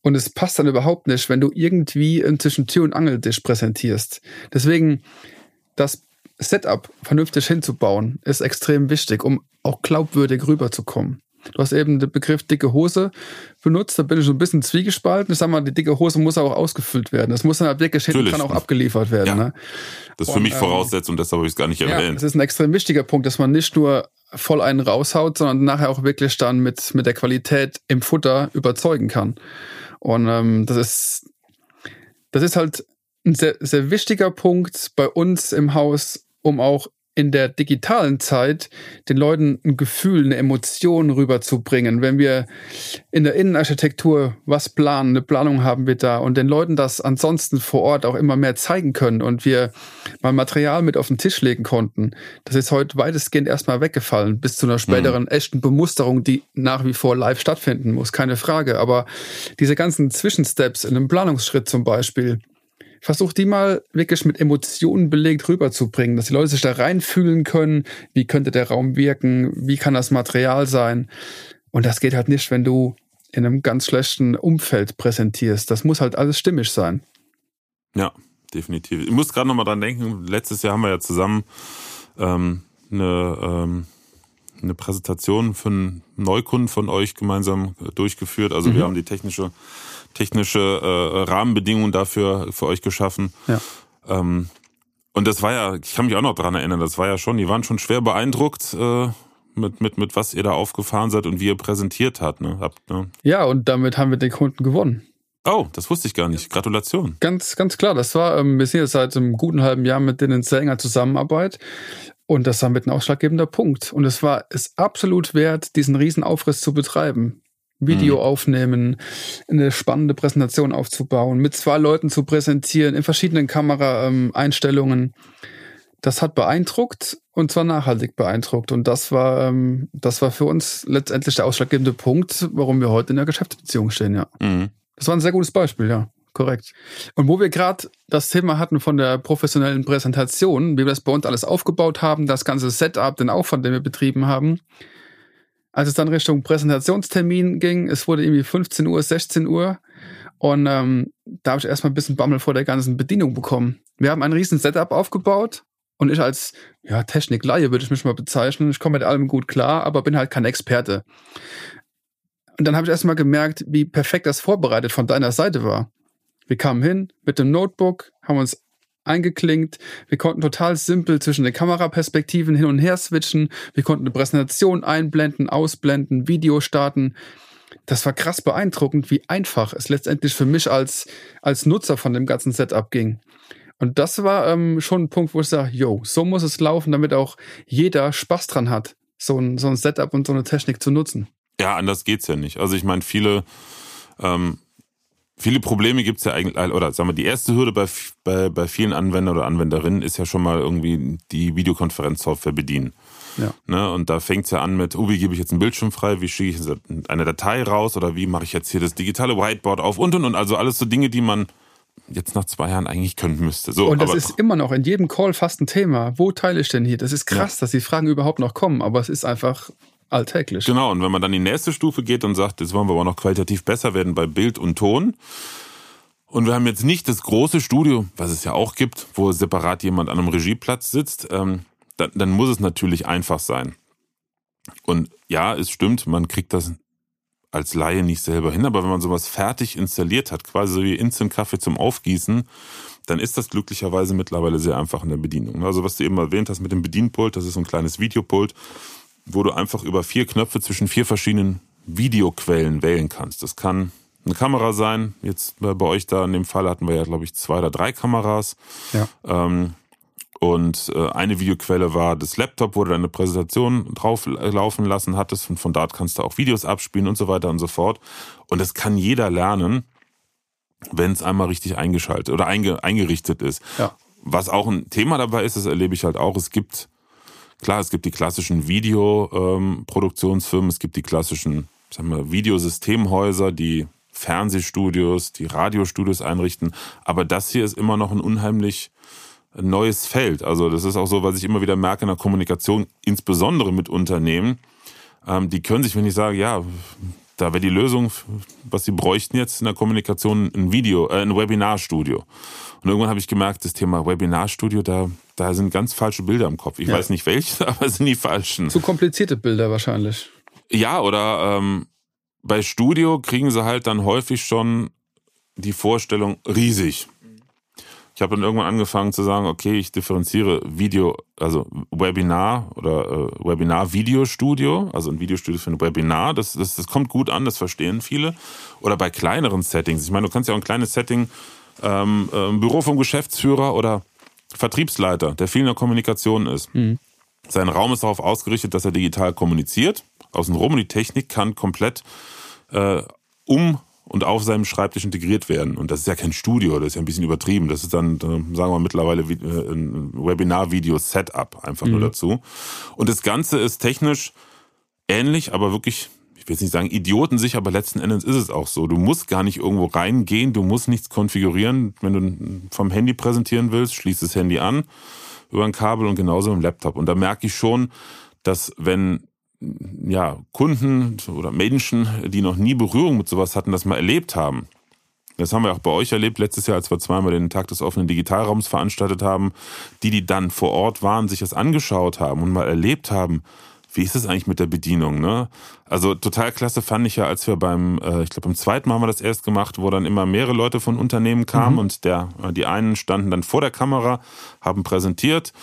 Und es passt dann überhaupt nicht, wenn du irgendwie zwischen Tür und Angel dich präsentierst. Deswegen, das Setup vernünftig hinzubauen, ist extrem wichtig, um auch glaubwürdig rüberzukommen. Du hast eben den Begriff dicke Hose benutzt, da bin ich so ein bisschen zwiegespalten. Ich sag mal, die dicke Hose muss auch ausgefüllt werden. Das muss dann halt wirklich hinten dran auch abgeliefert werden. Ja. Ne? Das ist für mich ähm, Voraussetzung, deshalb habe ich es gar nicht erwähnt. Ja, das ist ein extrem wichtiger Punkt, dass man nicht nur voll einen raushaut, sondern nachher auch wirklich dann mit, mit der Qualität im Futter überzeugen kann. Und ähm, das ist das ist halt ein sehr, sehr wichtiger Punkt bei uns im Haus, um auch in der digitalen Zeit den Leuten ein Gefühl, eine Emotion rüberzubringen. Wenn wir in der Innenarchitektur was planen, eine Planung haben wir da und den Leuten das ansonsten vor Ort auch immer mehr zeigen können und wir mal Material mit auf den Tisch legen konnten, das ist heute weitestgehend erstmal weggefallen, bis zu einer späteren mhm. echten Bemusterung, die nach wie vor live stattfinden muss, keine Frage. Aber diese ganzen Zwischensteps in einem Planungsschritt zum Beispiel, versuch die mal wirklich mit Emotionen belegt rüberzubringen, dass die Leute sich da reinfühlen können, wie könnte der Raum wirken, wie kann das Material sein. Und das geht halt nicht, wenn du in einem ganz schlechten Umfeld präsentierst. Das muss halt alles stimmig sein. Ja, definitiv. Ich muss gerade nochmal dran denken, letztes Jahr haben wir ja zusammen ähm, eine, ähm, eine Präsentation für einen Neukunden von euch gemeinsam durchgeführt. Also mhm. wir haben die technische technische äh, Rahmenbedingungen dafür für euch geschaffen. Ja. Ähm, und das war ja, ich kann mich auch noch dran erinnern, das war ja schon, die waren schon schwer beeindruckt äh, mit, mit, mit was ihr da aufgefahren seid und wie ihr präsentiert habt, ne? habt. Ne? Ja, und damit haben wir den Kunden gewonnen. Oh, das wusste ich gar nicht. Gratulation. Ganz, ganz klar. Das war, ähm, wir sind jetzt seit einem guten halben Jahr mit denen in sehr enger Zusammenarbeit. Und das war mit ein ausschlaggebender Punkt. Und es war es absolut wert, diesen Riesenaufriss zu betreiben. Video mhm. aufnehmen, eine spannende Präsentation aufzubauen, mit zwei Leuten zu präsentieren, in verschiedenen Kameraeinstellungen. Ähm, das hat beeindruckt und zwar nachhaltig beeindruckt. Und das war, ähm, das war für uns letztendlich der ausschlaggebende Punkt, warum wir heute in der Geschäftsbeziehung stehen, ja. Mhm. Das war ein sehr gutes Beispiel, ja. Korrekt. Und wo wir gerade das Thema hatten von der professionellen Präsentation, wie wir das bei uns alles aufgebaut haben, das ganze Setup, den Aufwand, den wir betrieben haben, als es dann Richtung Präsentationstermin ging, es wurde irgendwie 15 Uhr, 16 Uhr und ähm, da habe ich erstmal ein bisschen Bammel vor der ganzen Bedienung bekommen. Wir haben ein riesen Setup aufgebaut und ich als ja, Technik-Laie würde ich mich mal bezeichnen. Ich komme mit allem gut klar, aber bin halt kein Experte. Und dann habe ich erstmal gemerkt, wie perfekt das vorbereitet von deiner Seite war. Wir kamen hin mit dem Notebook, haben uns eingeklinkt. Wir konnten total simpel zwischen den Kameraperspektiven hin und her switchen. Wir konnten eine Präsentation einblenden, ausblenden, Video starten. Das war krass beeindruckend, wie einfach es letztendlich für mich als, als Nutzer von dem ganzen Setup ging. Und das war ähm, schon ein Punkt, wo ich sage, yo, so muss es laufen, damit auch jeder Spaß dran hat, so ein, so ein Setup und so eine Technik zu nutzen. Ja, anders geht's ja nicht. Also ich meine, viele, ähm, viele Probleme gibt's ja eigentlich, oder sagen wir, die erste Hürde bei, bei, bei vielen Anwendern oder Anwenderinnen ist ja schon mal irgendwie die Videokonferenzsoftware bedienen. Ja. Ne, und da fängt's ja an mit, oh, wie gebe ich jetzt einen Bildschirm frei, wie schicke ich eine Datei raus oder wie mache ich jetzt hier das digitale Whiteboard auf und und und. Also alles so Dinge, die man jetzt nach zwei Jahren eigentlich können müsste. So, und das ist immer noch in jedem Call fast ein Thema. Wo teile ich denn hier? Das ist krass, ja. dass die Fragen überhaupt noch kommen, aber es ist einfach alltäglich. Genau, und wenn man dann die nächste Stufe geht und sagt, jetzt wollen wir aber noch qualitativ besser werden bei Bild und Ton. Und wir haben jetzt nicht das große Studio, was es ja auch gibt, wo separat jemand an einem Regieplatz sitzt, ähm, dann, dann muss es natürlich einfach sein. Und ja, es stimmt, man kriegt das als Laie nicht selber hin, aber wenn man sowas fertig installiert hat, quasi so wie Instant-Kaffee zum Aufgießen, dann ist das glücklicherweise mittlerweile sehr einfach in der Bedienung. Also was du eben erwähnt hast mit dem Bedienpult, das ist so ein kleines Videopult, wo du einfach über vier Knöpfe zwischen vier verschiedenen Videoquellen wählen kannst. Das kann eine Kamera sein. Jetzt bei euch da in dem Fall hatten wir ja, glaube ich, zwei oder drei Kameras. Ja. Ähm, und äh, eine Videoquelle war das Laptop, wo du deine Präsentation drauf laufen lassen hattest. Und von dort kannst du auch Videos abspielen und so weiter und so fort. Und das kann jeder lernen, wenn es einmal richtig eingeschaltet oder einge, eingerichtet ist. Ja. Was auch ein Thema dabei ist, das erlebe ich halt auch, es gibt, klar, es gibt die klassischen Videoproduktionsfirmen, ähm, es gibt die klassischen, sagen wir, Videosystemhäuser, die Fernsehstudios, die Radiostudios einrichten. Aber das hier ist immer noch ein unheimlich neues Feld. Also das ist auch so, was ich immer wieder merke in der Kommunikation, insbesondere mit Unternehmen. Ähm, die können sich, wenn ich sage, ja, da wäre die Lösung, was sie bräuchten jetzt in der Kommunikation, ein Video, äh, ein Webinarstudio. Und irgendwann habe ich gemerkt, das Thema Webinarstudio, da, da sind ganz falsche Bilder im Kopf. Ich ja. weiß nicht welche, aber es sind die falschen. Zu komplizierte Bilder wahrscheinlich. Ja, oder ähm, bei Studio kriegen sie halt dann häufig schon die Vorstellung riesig. Ich habe dann irgendwann angefangen zu sagen, okay, ich differenziere Video, also Webinar oder äh, Webinar-Videostudio, also ein Videostudio für ein Webinar, das, das, das kommt gut an, das verstehen viele. Oder bei kleineren Settings. Ich meine, du kannst ja auch ein kleines Setting, ähm, äh, Büro vom Geschäftsführer oder Vertriebsleiter, der viel in der Kommunikation ist. Mhm. Sein Raum ist darauf ausgerichtet, dass er digital kommuniziert. Außenrum und die Technik kann komplett äh, um und auf seinem Schreibtisch integriert werden. Und das ist ja kein Studio, das ist ja ein bisschen übertrieben. Das ist dann, sagen wir mal, mittlerweile äh, ein Webinar-Video-Setup einfach mhm. nur dazu. Und das Ganze ist technisch ähnlich, aber wirklich, ich will jetzt nicht sagen idiotensicher, aber letzten Endes ist es auch so. Du musst gar nicht irgendwo reingehen, du musst nichts konfigurieren. Wenn du vom Handy präsentieren willst, schließt das Handy an über ein Kabel und genauso im Laptop. Und da merke ich schon, dass wenn ja, Kunden oder Menschen, die noch nie Berührung mit sowas hatten, das mal erlebt haben. Das haben wir auch bei euch erlebt, letztes Jahr, als wir zweimal den Tag des offenen Digitalraums veranstaltet haben. Die, die dann vor Ort waren, sich das angeschaut haben und mal erlebt haben, wie ist es eigentlich mit der Bedienung, ne? Also total klasse fand ich ja, als wir beim, äh, ich glaube beim zweiten Mal haben wir das erst gemacht, wo dann immer mehrere Leute von Unternehmen kamen mhm. und der, die einen standen dann vor der Kamera, haben präsentiert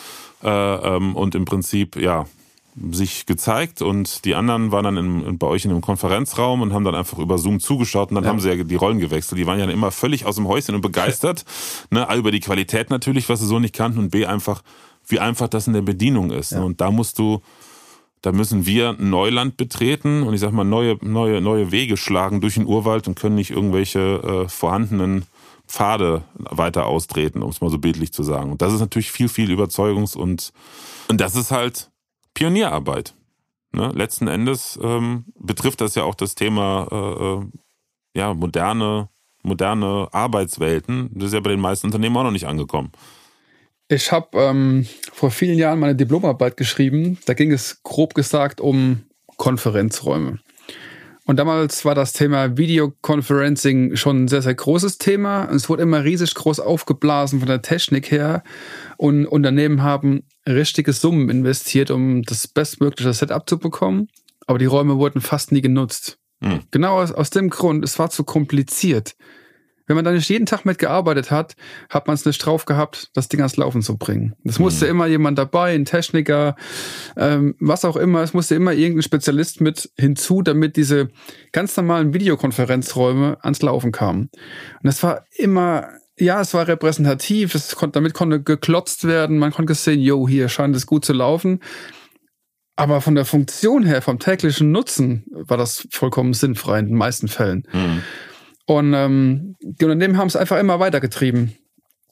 äh, ähm, und im Prinzip, ja, sich gezeigt und die anderen waren dann in, bei euch in einem Konferenzraum und haben dann einfach über Zoom zugeschaut und dann ja. haben sie ja die Rollen gewechselt. Die waren ja immer völlig aus dem Häuschen und begeistert. ne, A, über die Qualität natürlich, was sie so nicht kannten und B, einfach, wie einfach das in der Bedienung ist. Ja. Und da musst du, da müssen wir Neuland betreten und ich sag mal neue, neue, neue Wege schlagen durch den Urwald und können nicht irgendwelche äh, vorhandenen Pfade weiter austreten, um es mal so bildlich zu sagen. Und das ist natürlich viel, viel Überzeugungs- und, und das ist halt Pionierarbeit. Ne? Letzten Endes ähm, betrifft das ja auch das Thema äh, äh, ja, moderne, moderne Arbeitswelten. Das ist ja bei den meisten Unternehmen auch noch nicht angekommen. Ich habe ähm, vor vielen Jahren meine Diplomarbeit geschrieben. Da ging es grob gesagt um Konferenzräume. Und damals war das Thema Videoconferencing schon ein sehr, sehr großes Thema. Es wurde immer riesig groß aufgeblasen von der Technik her. Und Unternehmen haben richtige Summen investiert, um das bestmögliche Setup zu bekommen. Aber die Räume wurden fast nie genutzt. Hm. Genau aus, aus dem Grund, es war zu kompliziert. Wenn man da nicht jeden Tag mitgearbeitet hat, hat man es nicht drauf gehabt, das Ding ans Laufen zu bringen. Es musste mhm. immer jemand dabei, ein Techniker, ähm, was auch immer. Es musste immer irgendein Spezialist mit hinzu, damit diese ganz normalen Videokonferenzräume ans Laufen kamen. Und das war immer ja, es war repräsentativ, es konnte, damit konnte geklotzt werden, man konnte sehen, yo, hier scheint es gut zu laufen. Aber von der Funktion her, vom täglichen Nutzen, war das vollkommen sinnfrei in den meisten Fällen. Mhm. Und ähm, die Unternehmen haben es einfach immer weitergetrieben.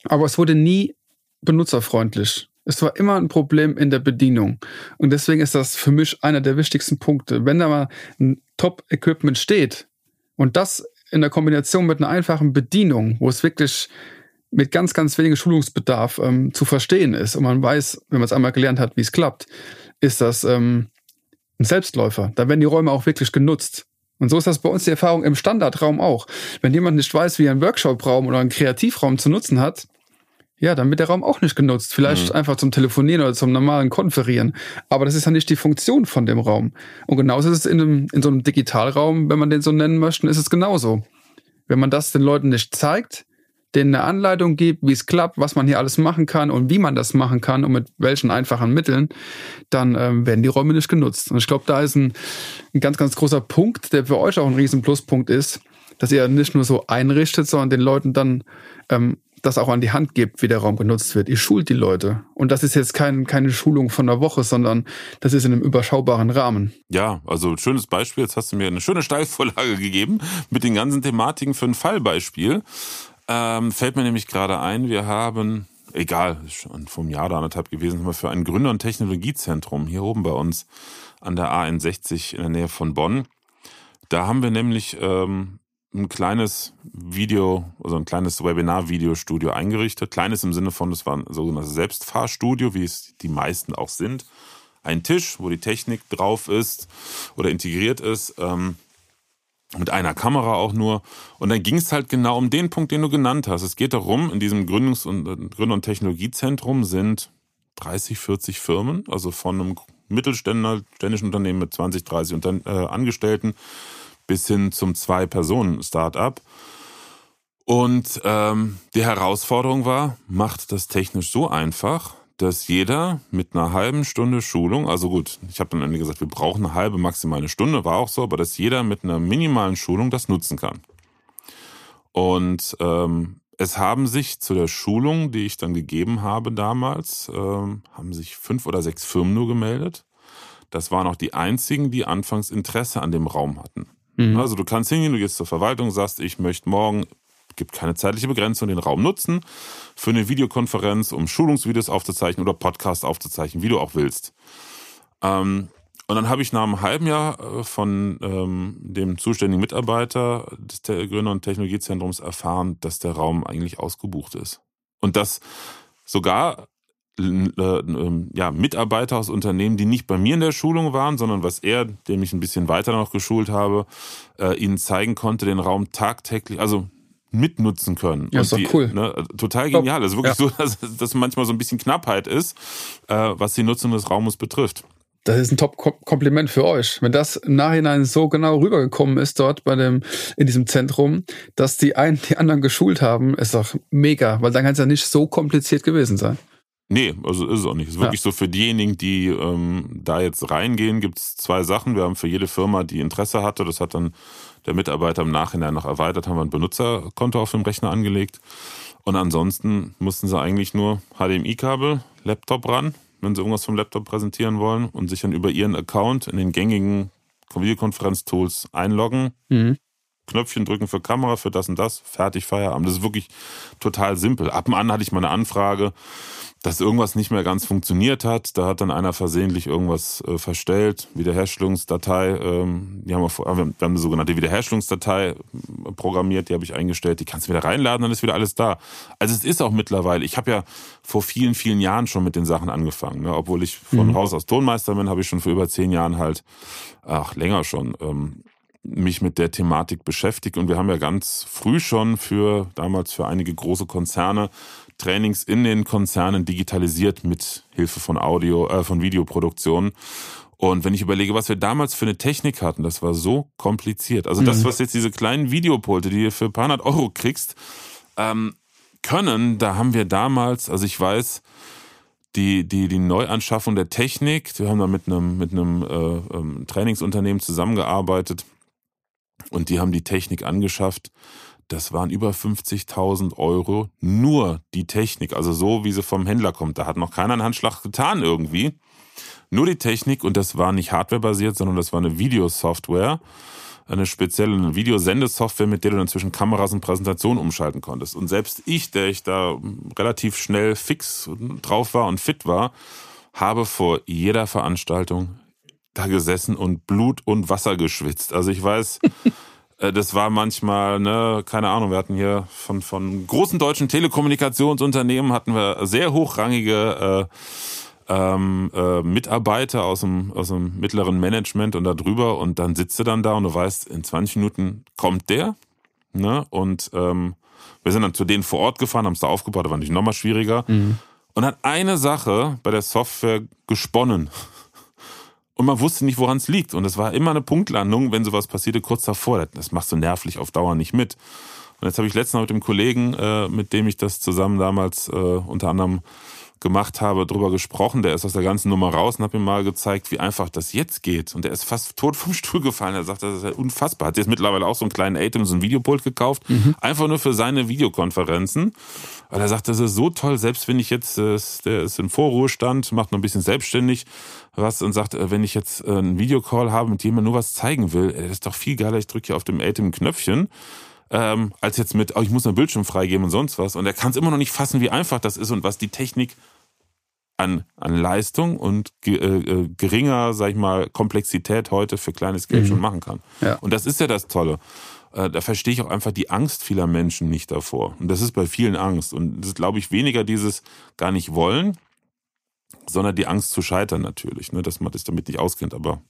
Aber es wurde nie benutzerfreundlich. Es war immer ein Problem in der Bedienung. Und deswegen ist das für mich einer der wichtigsten Punkte. Wenn da mal ein Top-Equipment steht und das in der Kombination mit einer einfachen Bedienung, wo es wirklich mit ganz, ganz wenig Schulungsbedarf ähm, zu verstehen ist und man weiß, wenn man es einmal gelernt hat, wie es klappt, ist das ähm, ein Selbstläufer. Da werden die Räume auch wirklich genutzt. Und so ist das bei uns die Erfahrung im Standardraum auch. Wenn jemand nicht weiß, wie ein Workshop-Raum oder ein Kreativraum zu nutzen hat, ja, dann wird der Raum auch nicht genutzt. Vielleicht mhm. einfach zum Telefonieren oder zum normalen Konferieren. Aber das ist ja nicht die Funktion von dem Raum. Und genauso ist es in, einem, in so einem Digitalraum, wenn man den so nennen möchte, ist es genauso. Wenn man das den Leuten nicht zeigt, denen eine Anleitung gibt, wie es klappt, was man hier alles machen kann und wie man das machen kann und mit welchen einfachen Mitteln, dann ähm, werden die Räume nicht genutzt. Und ich glaube, da ist ein, ein ganz, ganz großer Punkt, der für euch auch ein riesen Pluspunkt ist, dass ihr nicht nur so einrichtet, sondern den Leuten dann ähm, das auch an die Hand gibt, wie der Raum genutzt wird. Ihr schult die Leute. Und das ist jetzt kein, keine Schulung von einer Woche, sondern das ist in einem überschaubaren Rahmen. Ja, also schönes Beispiel. Jetzt hast du mir eine schöne Steilvorlage gegeben mit den ganzen Thematiken für ein Fallbeispiel. Ähm, fällt mir nämlich gerade ein, wir haben, egal, schon vom Jahr oder anderthalb gewesen, haben wir für ein Gründer- und Technologiezentrum hier oben bei uns an der A61 in der Nähe von Bonn. Da haben wir nämlich ähm, ein kleines Video, also ein kleines Webinar-Videostudio eingerichtet. Kleines im Sinne von, es war ein sogenanntes Selbstfahrstudio, wie es die meisten auch sind. Ein Tisch, wo die Technik drauf ist oder integriert ist. Ähm, mit einer Kamera auch nur. Und dann ging es halt genau um den Punkt, den du genannt hast. Es geht darum, in diesem Gründungs- und äh, Gründer- und Technologiezentrum sind 30, 40 Firmen, also von einem mittelständischen Unternehmen mit 20, 30 Unter äh, Angestellten bis hin zum Zwei-Personen-Startup. Und ähm, die Herausforderung war, macht das technisch so einfach, dass jeder mit einer halben Stunde Schulung, also gut, ich habe dann Ende gesagt, wir brauchen eine halbe, maximal eine Stunde, war auch so, aber dass jeder mit einer minimalen Schulung das nutzen kann. Und ähm, es haben sich zu der Schulung, die ich dann gegeben habe damals, ähm, haben sich fünf oder sechs Firmen nur gemeldet. Das waren auch die einzigen, die anfangs Interesse an dem Raum hatten. Mhm. Also du kannst hingehen, du gehst zur Verwaltung, sagst, ich möchte morgen gibt keine zeitliche Begrenzung, den Raum nutzen für eine Videokonferenz, um Schulungsvideos aufzuzeichnen oder Podcasts aufzuzeichnen, wie du auch willst. Ähm, und dann habe ich nach einem halben Jahr äh, von ähm, dem zuständigen Mitarbeiter des Gründer- und Technologiezentrums erfahren, dass der Raum eigentlich ausgebucht ist. Und dass sogar äh, äh, ja, Mitarbeiter aus Unternehmen, die nicht bei mir in der Schulung waren, sondern was er, dem ich ein bisschen weiter noch geschult habe, äh, ihnen zeigen konnte, den Raum tagtäglich, also mitnutzen können. Ja, ist doch cool. Ne, total genial. Es ist wirklich ja. so, dass, dass manchmal so ein bisschen Knappheit ist, äh, was die Nutzung des Raumes betrifft. Das ist ein Top-Kompliment für euch. Wenn das im Nachhinein so genau rübergekommen ist dort bei dem, in diesem Zentrum, dass die einen die anderen geschult haben, ist doch mega, weil dann kann es ja nicht so kompliziert gewesen sein. Nee, also ist es auch nicht. Es ist wirklich ja. so für diejenigen, die ähm, da jetzt reingehen, gibt es zwei Sachen. Wir haben für jede Firma, die Interesse hatte, das hat dann der Mitarbeiter im Nachhinein noch erweitert, haben wir ein Benutzerkonto auf dem Rechner angelegt. Und ansonsten mussten sie eigentlich nur HDMI-Kabel, Laptop ran, wenn sie irgendwas vom Laptop präsentieren wollen und sich dann über ihren Account in den gängigen Videokonferenz-Tools einloggen. Mhm. Knöpfchen drücken für Kamera, für das und das, fertig, Feierabend. Das ist wirklich total simpel. Ab und an hatte ich mal eine Anfrage, dass irgendwas nicht mehr ganz funktioniert hat. Da hat dann einer versehentlich irgendwas äh, verstellt, Wiederherstellungsdatei. Ähm, die haben wir, wir haben eine sogenannte Wiederherstellungsdatei äh, programmiert, die habe ich eingestellt. Die kannst du wieder reinladen, dann ist wieder alles da. Also es ist auch mittlerweile. Ich habe ja vor vielen, vielen Jahren schon mit den Sachen angefangen. Ne? Obwohl ich von mhm. Haus aus Tonmeister bin, habe ich schon vor über zehn Jahren halt, ach länger schon, ähm, mich mit der Thematik beschäftigt und wir haben ja ganz früh schon für damals für einige große Konzerne Trainings in den Konzernen digitalisiert mit Hilfe von Audio, äh, von Videoproduktion. Und wenn ich überlege, was wir damals für eine Technik hatten, das war so kompliziert. Also das, mhm. was jetzt diese kleinen Videopulte, die du für ein paar hundert Euro kriegst, ähm, können, da haben wir damals, also ich weiß, die, die, die Neuanschaffung der Technik, wir haben da mit einem, mit einem äh, ähm, Trainingsunternehmen zusammengearbeitet, und die haben die Technik angeschafft. Das waren über 50.000 Euro nur die Technik, also so wie sie vom Händler kommt. Da hat noch keiner einen Handschlag getan irgendwie. Nur die Technik und das war nicht hardwarebasiert, sondern das war eine Videosoftware, eine spezielle Videosendesoftware, mit der du dann zwischen Kameras und Präsentationen umschalten konntest. Und selbst ich, der ich da relativ schnell fix drauf war und fit war, habe vor jeder Veranstaltung da gesessen und Blut und Wasser geschwitzt. Also ich weiß, das war manchmal, ne, keine Ahnung, wir hatten hier von, von großen deutschen Telekommunikationsunternehmen hatten wir sehr hochrangige äh, ähm, äh, Mitarbeiter aus dem, aus dem mittleren Management und da drüber und dann sitzt du dann da und du weißt, in 20 Minuten kommt der, ne, und ähm, wir sind dann zu denen vor Ort gefahren, haben es da aufgebaut, da war natürlich nochmal schwieriger. Mhm. Und hat eine Sache bei der Software gesponnen. Und man wusste nicht, woran es liegt. Und es war immer eine Punktlandung, wenn sowas passierte, kurz davor. Das machst du nervlich auf Dauer nicht mit. Und jetzt habe ich letztens mit dem Kollegen, äh, mit dem ich das zusammen damals äh, unter anderem gemacht habe, drüber gesprochen. Der ist aus der ganzen Nummer raus und hat mir mal gezeigt, wie einfach das jetzt geht. Und der ist fast tot vom Stuhl gefallen. Er sagt, das ist ja unfassbar. Hat jetzt mittlerweile auch so einen kleinen Atem, so ein Videopult gekauft. Mhm. Einfach nur für seine Videokonferenzen. Weil er sagt, das ist so toll, selbst wenn ich jetzt, äh, der ist im Vorruhestand, macht noch ein bisschen selbstständig was und sagt, äh, wenn ich jetzt äh, einen Videocall habe, mit dem man nur was zeigen will, das ist doch viel geiler, ich drücke hier auf dem Atem Knöpfchen ähm, als jetzt mit, oh, ich muss einen Bildschirm freigeben und sonst was. Und er kann es immer noch nicht fassen, wie einfach das ist und was die Technik an, an Leistung und ge, äh, geringer, sag ich mal, Komplexität heute für kleines Geld mhm. schon machen kann. Ja. Und das ist ja das Tolle. Äh, da verstehe ich auch einfach die Angst vieler Menschen nicht davor. Und das ist bei vielen Angst. Und das ist, glaube ich, weniger dieses gar nicht wollen, sondern die Angst zu scheitern natürlich, ne, dass man das damit nicht auskennt. Aber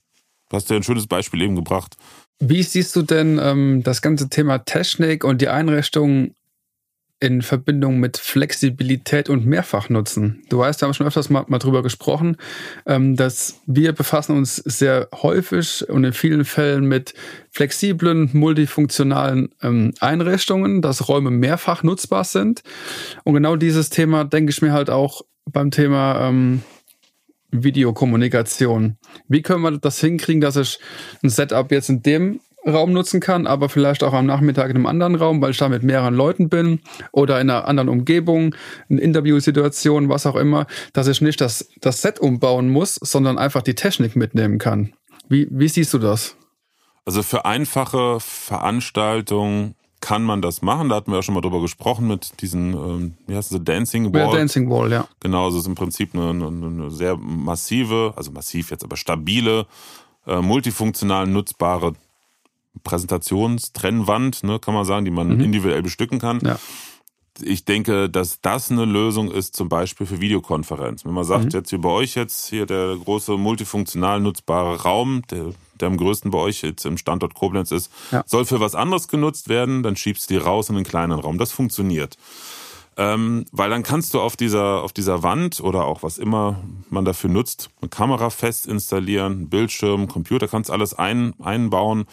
du hast ja ein schönes Beispiel eben gebracht. Wie siehst du denn ähm, das ganze Thema Technik und die Einrichtung in Verbindung mit Flexibilität und Mehrfachnutzen? Du weißt, wir haben schon öfters mal, mal drüber gesprochen, ähm, dass wir befassen uns sehr häufig und in vielen Fällen mit flexiblen, multifunktionalen ähm, Einrichtungen, dass Räume mehrfach nutzbar sind. Und genau dieses Thema denke ich mir halt auch beim Thema ähm, Videokommunikation. Wie können wir das hinkriegen, dass ich ein Setup jetzt in dem Raum nutzen kann, aber vielleicht auch am Nachmittag in einem anderen Raum, weil ich da mit mehreren Leuten bin oder in einer anderen Umgebung, eine Interviewsituation, was auch immer, dass ich nicht das, das Set umbauen muss, sondern einfach die Technik mitnehmen kann. Wie, wie siehst du das? Also für einfache Veranstaltungen kann man das machen. Da hatten wir ja schon mal drüber gesprochen mit diesen, ähm, wie heißt das, Dancing Wall. Ja, Dancing Wall, ja. Genau, es ist im Prinzip eine, eine, eine, sehr massive, also massiv jetzt, aber stabile, äh, multifunktional nutzbare Präsentationstrennwand, ne, kann man sagen, die man mhm. individuell bestücken kann. Ja. Ich denke, dass das eine Lösung ist, zum Beispiel für Videokonferenzen. Wenn man sagt, mhm. jetzt hier bei euch jetzt hier der große multifunktional nutzbare Raum, der der am größten bei euch jetzt im Standort Koblenz ist, ja. soll für was anderes genutzt werden, dann schiebst du die raus in einen kleinen Raum. Das funktioniert. Ähm, weil dann kannst du auf dieser, auf dieser Wand oder auch was immer man dafür nutzt, eine Kamera fest installieren, Bildschirm, Computer, kannst alles ein, einbauen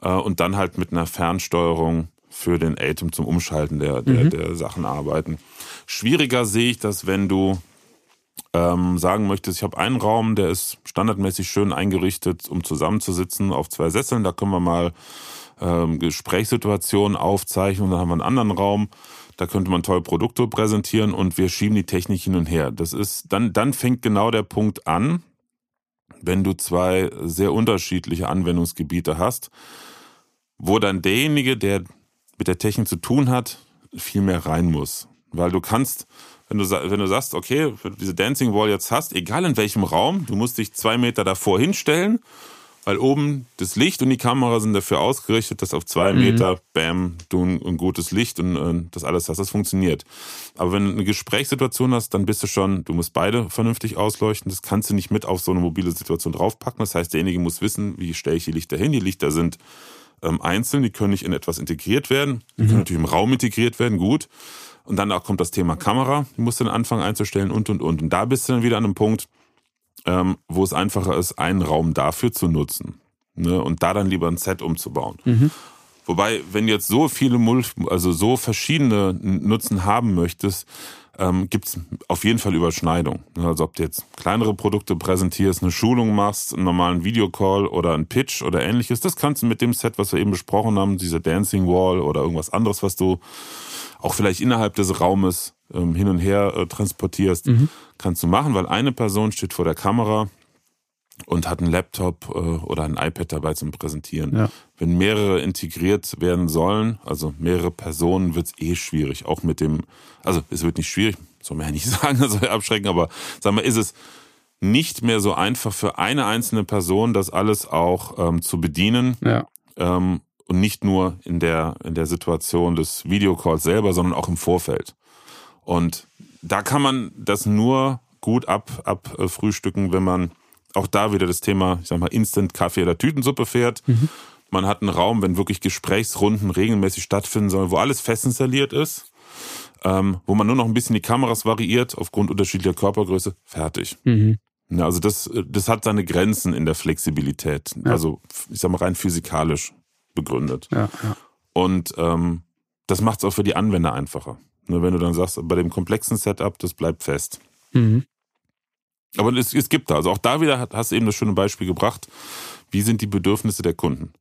äh, und dann halt mit einer Fernsteuerung für den Atem zum Umschalten der, der, mhm. der Sachen arbeiten. Schwieriger sehe ich das, wenn du ähm, sagen möchtest, ich habe einen Raum, der ist standardmäßig schön eingerichtet, um zusammenzusitzen auf zwei Sesseln, da können wir mal ähm, Gesprächssituationen aufzeichnen und dann haben wir einen anderen Raum, da könnte man toll Produkte präsentieren und wir schieben die Technik hin und her. Das ist, dann, dann fängt genau der Punkt an, wenn du zwei sehr unterschiedliche Anwendungsgebiete hast, wo dann derjenige, der mit der Technik zu tun hat, viel mehr rein muss. Weil du kannst, wenn du, wenn du sagst, okay, wenn du diese Dancing Wall jetzt hast, egal in welchem Raum, du musst dich zwei Meter davor hinstellen weil oben das Licht und die Kamera sind dafür ausgerichtet, dass auf zwei mhm. Meter, bam, du ein, gutes Licht und äh, das alles hast. Das funktioniert. Aber wenn du eine Gesprächssituation hast, dann bist du schon, du musst beide vernünftig ausleuchten. Das kannst du nicht mit auf so eine mobile Situation draufpacken. Das heißt, derjenige muss wissen, wie stelle ich die Lichter hin. Die Lichter sind ähm, einzeln, die können nicht in etwas integriert werden. Die mhm. können natürlich im Raum integriert werden, gut. Und dann auch kommt das Thema Kamera, die musst du dann anfangen einzustellen und und und. Und da bist du dann wieder an einem Punkt, ähm, wo es einfacher ist, einen Raum dafür zu nutzen. Ne? Und da dann lieber ein Set umzubauen. Mhm. Wobei, wenn du jetzt so viele, also so verschiedene Nutzen haben möchtest, ähm, gibt es auf jeden Fall Überschneidung. Ne? Also ob du jetzt kleinere Produkte präsentierst, eine Schulung machst, einen normalen Videocall oder einen Pitch oder ähnliches, das kannst du mit dem Set, was wir eben besprochen haben, diese Dancing Wall oder irgendwas anderes, was du auch vielleicht innerhalb des Raumes ähm, hin und her äh, transportierst, mhm. Kannst du machen, weil eine Person steht vor der Kamera und hat einen Laptop äh, oder ein iPad dabei zum Präsentieren. Ja. Wenn mehrere integriert werden sollen, also mehrere Personen, wird es eh schwierig. Auch mit dem, also es wird nicht schwierig, soll man ja nicht sagen, das soll ja abschrecken, aber sagen wir, ist es nicht mehr so einfach für eine einzelne Person, das alles auch ähm, zu bedienen. Ja. Ähm, und nicht nur in der, in der Situation des Videocalls selber, sondern auch im Vorfeld. Und da kann man das nur gut ab, abfrühstücken, wenn man auch da wieder das Thema, ich sag mal, Instant-Kaffee oder Tütensuppe fährt. Mhm. Man hat einen Raum, wenn wirklich Gesprächsrunden regelmäßig stattfinden sollen, wo alles fest installiert ist, ähm, wo man nur noch ein bisschen die Kameras variiert aufgrund unterschiedlicher Körpergröße, fertig. Mhm. Ja, also das, das hat seine Grenzen in der Flexibilität. Ja. Also ich sag mal rein physikalisch begründet. Ja, ja. Und ähm, das macht es auch für die Anwender einfacher. Wenn du dann sagst, bei dem komplexen Setup, das bleibt fest. Mhm. Aber es, es gibt da, also auch da wieder hast du eben das schöne Beispiel gebracht, wie sind die Bedürfnisse der Kunden?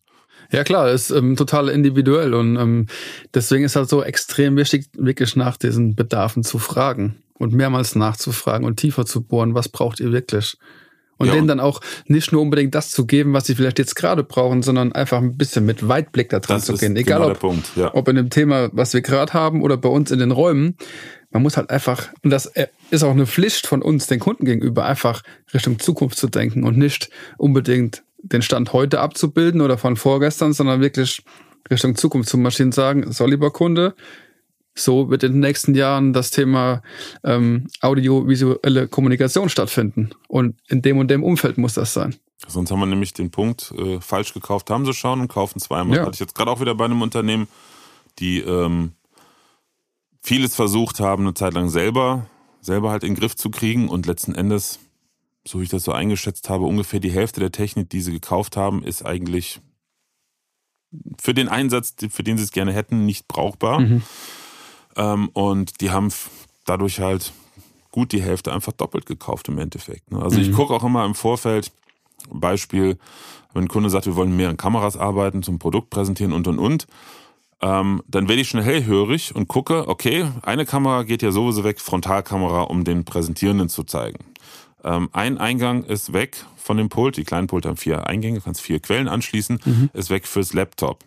Ja klar, ist ähm, total individuell und ähm, deswegen ist halt so extrem wichtig, wirklich nach diesen Bedarfen zu fragen und mehrmals nachzufragen und tiefer zu bohren, was braucht ihr wirklich? Und ja. denen dann auch nicht nur unbedingt das zu geben, was sie vielleicht jetzt gerade brauchen, sondern einfach ein bisschen mit Weitblick da dran das zu gehen. Egal genau ob, ja. ob in dem Thema, was wir gerade haben oder bei uns in den Räumen. Man muss halt einfach, und das ist auch eine Pflicht von uns, den Kunden gegenüber, einfach Richtung Zukunft zu denken und nicht unbedingt den Stand heute abzubilden oder von vorgestern, sondern wirklich Richtung Zukunft zu Maschinen sagen, so lieber Kunde, so wird in den nächsten Jahren das Thema ähm, audiovisuelle Kommunikation stattfinden. Und in dem und dem Umfeld muss das sein. Sonst haben wir nämlich den Punkt, äh, falsch gekauft haben sie schon und kaufen zweimal. Ja. Das hatte ich jetzt gerade auch wieder bei einem Unternehmen, die ähm, vieles versucht haben, eine Zeit lang selber, selber halt in den Griff zu kriegen und letzten Endes, so wie ich das so eingeschätzt habe, ungefähr die Hälfte der Technik, die sie gekauft haben, ist eigentlich für den Einsatz, für den sie es gerne hätten, nicht brauchbar. Mhm. Ähm, und die haben dadurch halt gut die Hälfte einfach doppelt gekauft im Endeffekt. Ne? Also mhm. ich gucke auch immer im Vorfeld, Beispiel, wenn ein Kunde sagt, wir wollen mehr an Kameras arbeiten, zum Produkt präsentieren und und und, ähm, dann werde ich schnell hellhörig und gucke, okay, eine Kamera geht ja sowieso weg, Frontalkamera, um den Präsentierenden zu zeigen. Ähm, ein Eingang ist weg von dem Pult, die kleinen Pulte haben vier Eingänge, kannst vier Quellen anschließen, mhm. ist weg fürs Laptop.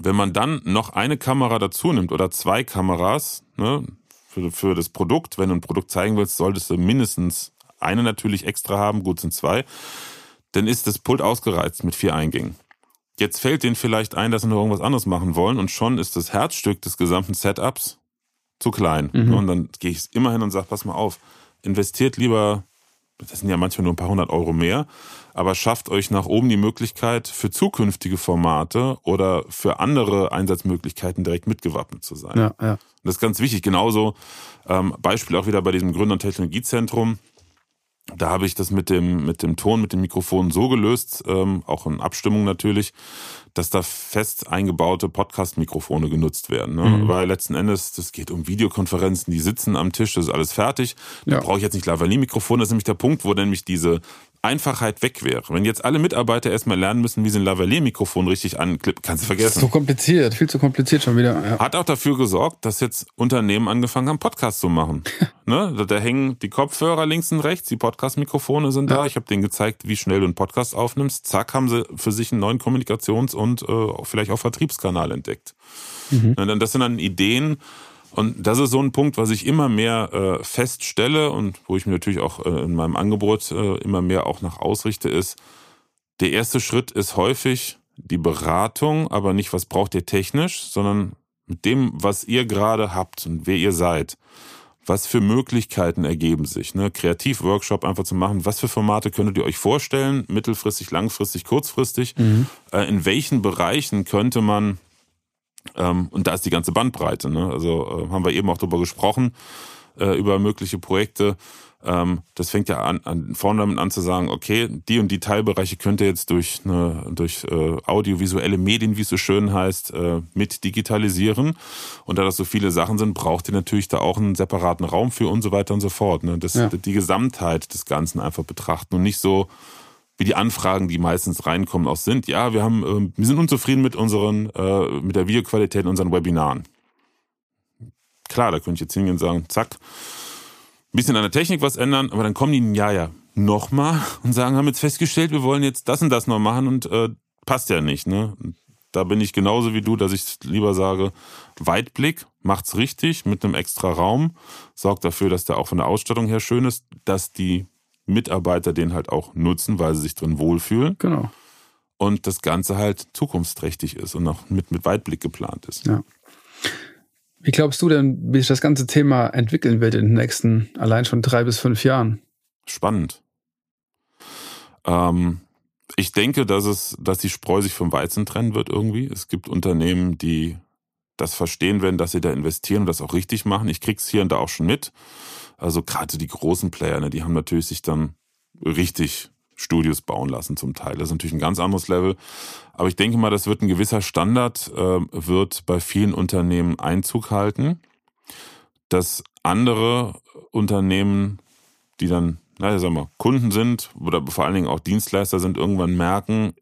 Wenn man dann noch eine Kamera dazu nimmt oder zwei Kameras ne, für, für das Produkt, wenn du ein Produkt zeigen willst, solltest du mindestens eine natürlich extra haben, gut sind zwei, dann ist das Pult ausgereizt mit vier Eingängen. Jetzt fällt denen vielleicht ein, dass sie noch irgendwas anderes machen wollen und schon ist das Herzstück des gesamten Setups zu klein. Mhm. Und dann gehe ich immer hin und sage, pass mal auf, investiert lieber, das sind ja manchmal nur ein paar hundert Euro mehr, aber schafft euch nach oben die Möglichkeit, für zukünftige Formate oder für andere Einsatzmöglichkeiten direkt mitgewappnet zu sein. Ja, ja. Das ist ganz wichtig. Genauso ähm, Beispiel auch wieder bei diesem Gründer- und Technologiezentrum. Da habe ich das mit dem, mit dem Ton, mit dem Mikrofon so gelöst, ähm, auch in Abstimmung natürlich, dass da fest eingebaute Podcast-Mikrofone genutzt werden. Ne? Mhm. Weil letzten Endes, das geht um Videokonferenzen, die sitzen am Tisch, das ist alles fertig. Da ja. brauche ich jetzt nicht Lavalier-Mikrofon. Das ist nämlich der Punkt, wo nämlich diese Einfachheit weg wäre. Wenn jetzt alle Mitarbeiter erstmal lernen müssen, wie sie ein Lavalier-Mikrofon richtig anklippen, kannst du vergessen. So kompliziert, viel zu kompliziert schon wieder. Ja. Hat auch dafür gesorgt, dass jetzt Unternehmen angefangen haben, Podcasts zu machen. ne? Da, da, hängen die Kopfhörer links und rechts, die Podcast-Mikrofone sind ja. da. Ich habe denen gezeigt, wie schnell du einen Podcast aufnimmst. Zack, haben sie für sich einen neuen Kommunikations- und äh, vielleicht auch Vertriebskanal entdeckt. Mhm. Das sind dann Ideen, und das ist so ein Punkt, was ich immer mehr äh, feststelle und wo ich mir natürlich auch äh, in meinem Angebot äh, immer mehr auch nach ausrichte, ist, der erste Schritt ist häufig die Beratung, aber nicht, was braucht ihr technisch, sondern mit dem, was ihr gerade habt und wer ihr seid. Was für Möglichkeiten ergeben sich? Ne? Kreativworkshop einfach zu machen. Was für Formate könntet ihr euch vorstellen? Mittelfristig, langfristig, kurzfristig? Mhm. Äh, in welchen Bereichen könnte man ähm, und da ist die ganze Bandbreite. Ne? Also äh, haben wir eben auch darüber gesprochen, äh, über mögliche Projekte. Ähm, das fängt ja an, an, vorne damit an zu sagen, okay, die und die Teilbereiche könnt ihr jetzt durch, eine, durch äh, audiovisuelle Medien, wie es so schön heißt, äh, mit digitalisieren. Und da das so viele Sachen sind, braucht ihr natürlich da auch einen separaten Raum für und so weiter und so fort. Ne? Das, ja. Die Gesamtheit des Ganzen einfach betrachten und nicht so, wie die Anfragen, die meistens reinkommen, auch sind. Ja, wir haben, äh, wir sind unzufrieden mit unseren, äh, mit der Videoqualität in unseren Webinaren. Klar, da könnte ich jetzt hingehen und sagen, zack, ein bisschen an der Technik was ändern, aber dann kommen die, ja, ja, nochmal und sagen, haben jetzt festgestellt, wir wollen jetzt das und das noch machen und äh, passt ja nicht, ne? Da bin ich genauso wie du, dass ich lieber sage, Weitblick, macht's richtig mit einem extra Raum, sorgt dafür, dass der auch von der Ausstattung her schön ist, dass die Mitarbeiter den halt auch nutzen, weil sie sich drin wohlfühlen. Genau. Und das Ganze halt zukunftsträchtig ist und auch mit, mit Weitblick geplant ist. Ja. Wie glaubst du denn, wie sich das ganze Thema entwickeln wird in den nächsten allein schon drei bis fünf Jahren? Spannend. Ähm, ich denke, dass es, dass die Spreu sich vom Weizen trennen wird irgendwie. Es gibt Unternehmen, die das verstehen werden, dass sie da investieren und das auch richtig machen. Ich krieg's hier und da auch schon mit. Also gerade die großen Player, ne, die haben natürlich sich dann richtig Studios bauen lassen zum Teil. Das ist natürlich ein ganz anderes Level. Aber ich denke mal, das wird ein gewisser Standard, äh, wird bei vielen Unternehmen Einzug halten, dass andere Unternehmen, die dann, naja, sagen wir, Kunden sind oder vor allen Dingen auch Dienstleister sind, irgendwann merken,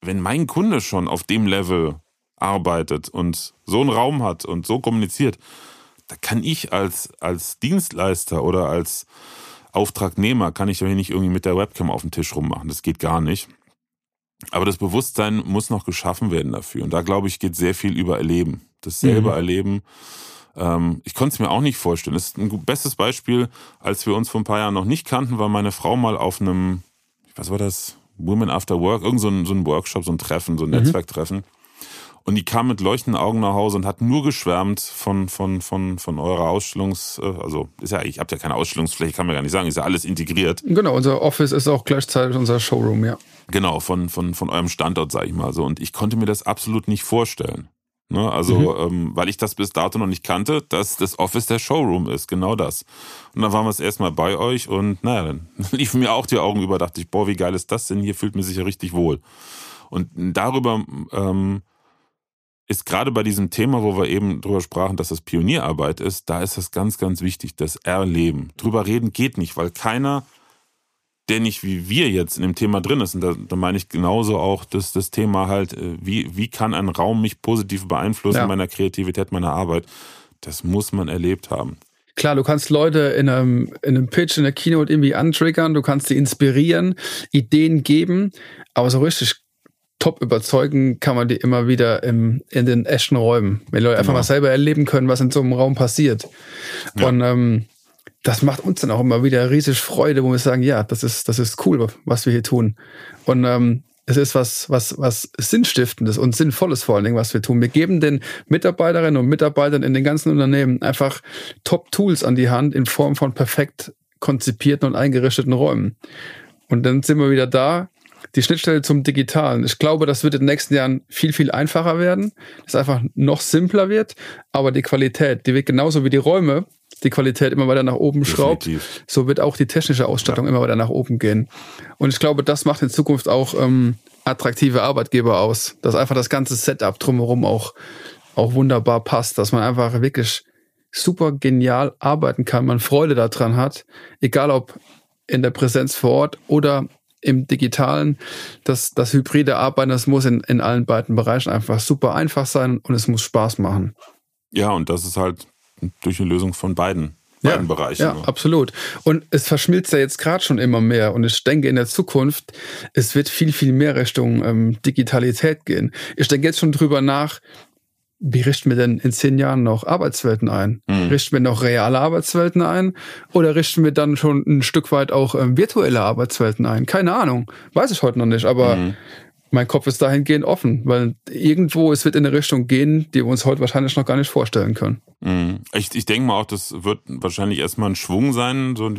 wenn mein Kunde schon auf dem Level arbeitet und so einen Raum hat und so kommuniziert, da kann ich als, als Dienstleister oder als Auftragnehmer, kann ich doch hier nicht irgendwie mit der Webcam auf dem Tisch rummachen. Das geht gar nicht. Aber das Bewusstsein muss noch geschaffen werden dafür. Und da, glaube ich, geht sehr viel über Erleben. Das selber mhm. erleben. Ähm, ich konnte es mir auch nicht vorstellen. Das ist ein bestes Beispiel, als wir uns vor ein paar Jahren noch nicht kannten, war meine Frau mal auf einem, was war das? Women After Work, irgend so ein, so ein Workshop, so ein Treffen, so ein mhm. Netzwerktreffen. Und die kam mit leuchtenden Augen nach Hause und hat nur geschwärmt von, von, von, von eurer Ausstellungs-, äh, also ist ja, ich habt ja keine Ausstellungsfläche, kann man gar nicht sagen, ist ja alles integriert. Genau, unser Office ist auch gleichzeitig unser Showroom, ja. Genau, von, von, von eurem Standort, sag ich mal so. Und ich konnte mir das absolut nicht vorstellen. Ne, also, mhm. ähm, weil ich das bis dato noch nicht kannte, dass das Office der Showroom ist, genau das. Und dann waren wir es erstmal bei euch und naja, dann liefen mir auch die Augen über, dachte ich, boah, wie geil ist das denn? Hier fühlt mir sich ja richtig wohl. Und darüber ähm, ist gerade bei diesem Thema, wo wir eben drüber sprachen, dass das Pionierarbeit ist, da ist das ganz, ganz wichtig, das Erleben. Drüber reden geht nicht, weil keiner, der nicht wie wir jetzt in dem Thema drin ist, und da, da meine ich genauso auch das, das Thema halt, äh, wie, wie kann ein Raum mich positiv beeinflussen ja. in meiner Kreativität, meiner Arbeit, das muss man erlebt haben. Klar, du kannst Leute in einem, in einem Pitch, in der Keynote irgendwie antriggern, du kannst sie inspirieren, Ideen geben, aber so richtig top überzeugen kann man die immer wieder im, in den echten Räumen. Wenn Leute einfach genau. mal selber erleben können, was in so einem Raum passiert. Ja. Und ähm, das macht uns dann auch immer wieder riesig Freude, wo wir sagen, ja, das ist, das ist cool, was wir hier tun. Und ähm, es ist was, was, was Sinnstiftendes und Sinnvolles vor allen Dingen, was wir tun. Wir geben den Mitarbeiterinnen und Mitarbeitern in den ganzen Unternehmen einfach Top-Tools an die Hand in Form von perfekt konzipierten und eingerichteten Räumen. Und dann sind wir wieder da, die Schnittstelle zum Digitalen. Ich glaube, das wird in den nächsten Jahren viel, viel einfacher werden, dass es einfach noch simpler wird, aber die Qualität, die wird genauso wie die Räume die Qualität immer weiter nach oben schraubt, so wird auch die technische Ausstattung ja. immer weiter nach oben gehen. Und ich glaube, das macht in Zukunft auch ähm, attraktive Arbeitgeber aus, dass einfach das ganze Setup drumherum auch, auch wunderbar passt, dass man einfach wirklich super genial arbeiten kann, man Freude daran hat, egal ob in der Präsenz vor Ort oder im Digitalen, das, das hybride Arbeiten, das muss in, in allen beiden Bereichen einfach super einfach sein und es muss Spaß machen. Ja, und das ist halt durch eine Lösung von beiden, beiden ja, Bereichen. Ja, ne? absolut. Und es verschmilzt ja jetzt gerade schon immer mehr. Und ich denke in der Zukunft, es wird viel, viel mehr Richtung ähm, Digitalität gehen. Ich denke jetzt schon drüber nach, wie richten wir denn in zehn Jahren noch Arbeitswelten ein? Mhm. Richten wir noch reale Arbeitswelten ein? Oder richten wir dann schon ein Stück weit auch ähm, virtuelle Arbeitswelten ein? Keine Ahnung. Weiß ich heute noch nicht, aber mhm. mein Kopf ist dahingehend offen, weil irgendwo es wird in eine Richtung gehen, die wir uns heute wahrscheinlich noch gar nicht vorstellen können. Mhm. Ich, ich denke mal auch, das wird wahrscheinlich erstmal ein Schwung sein. So,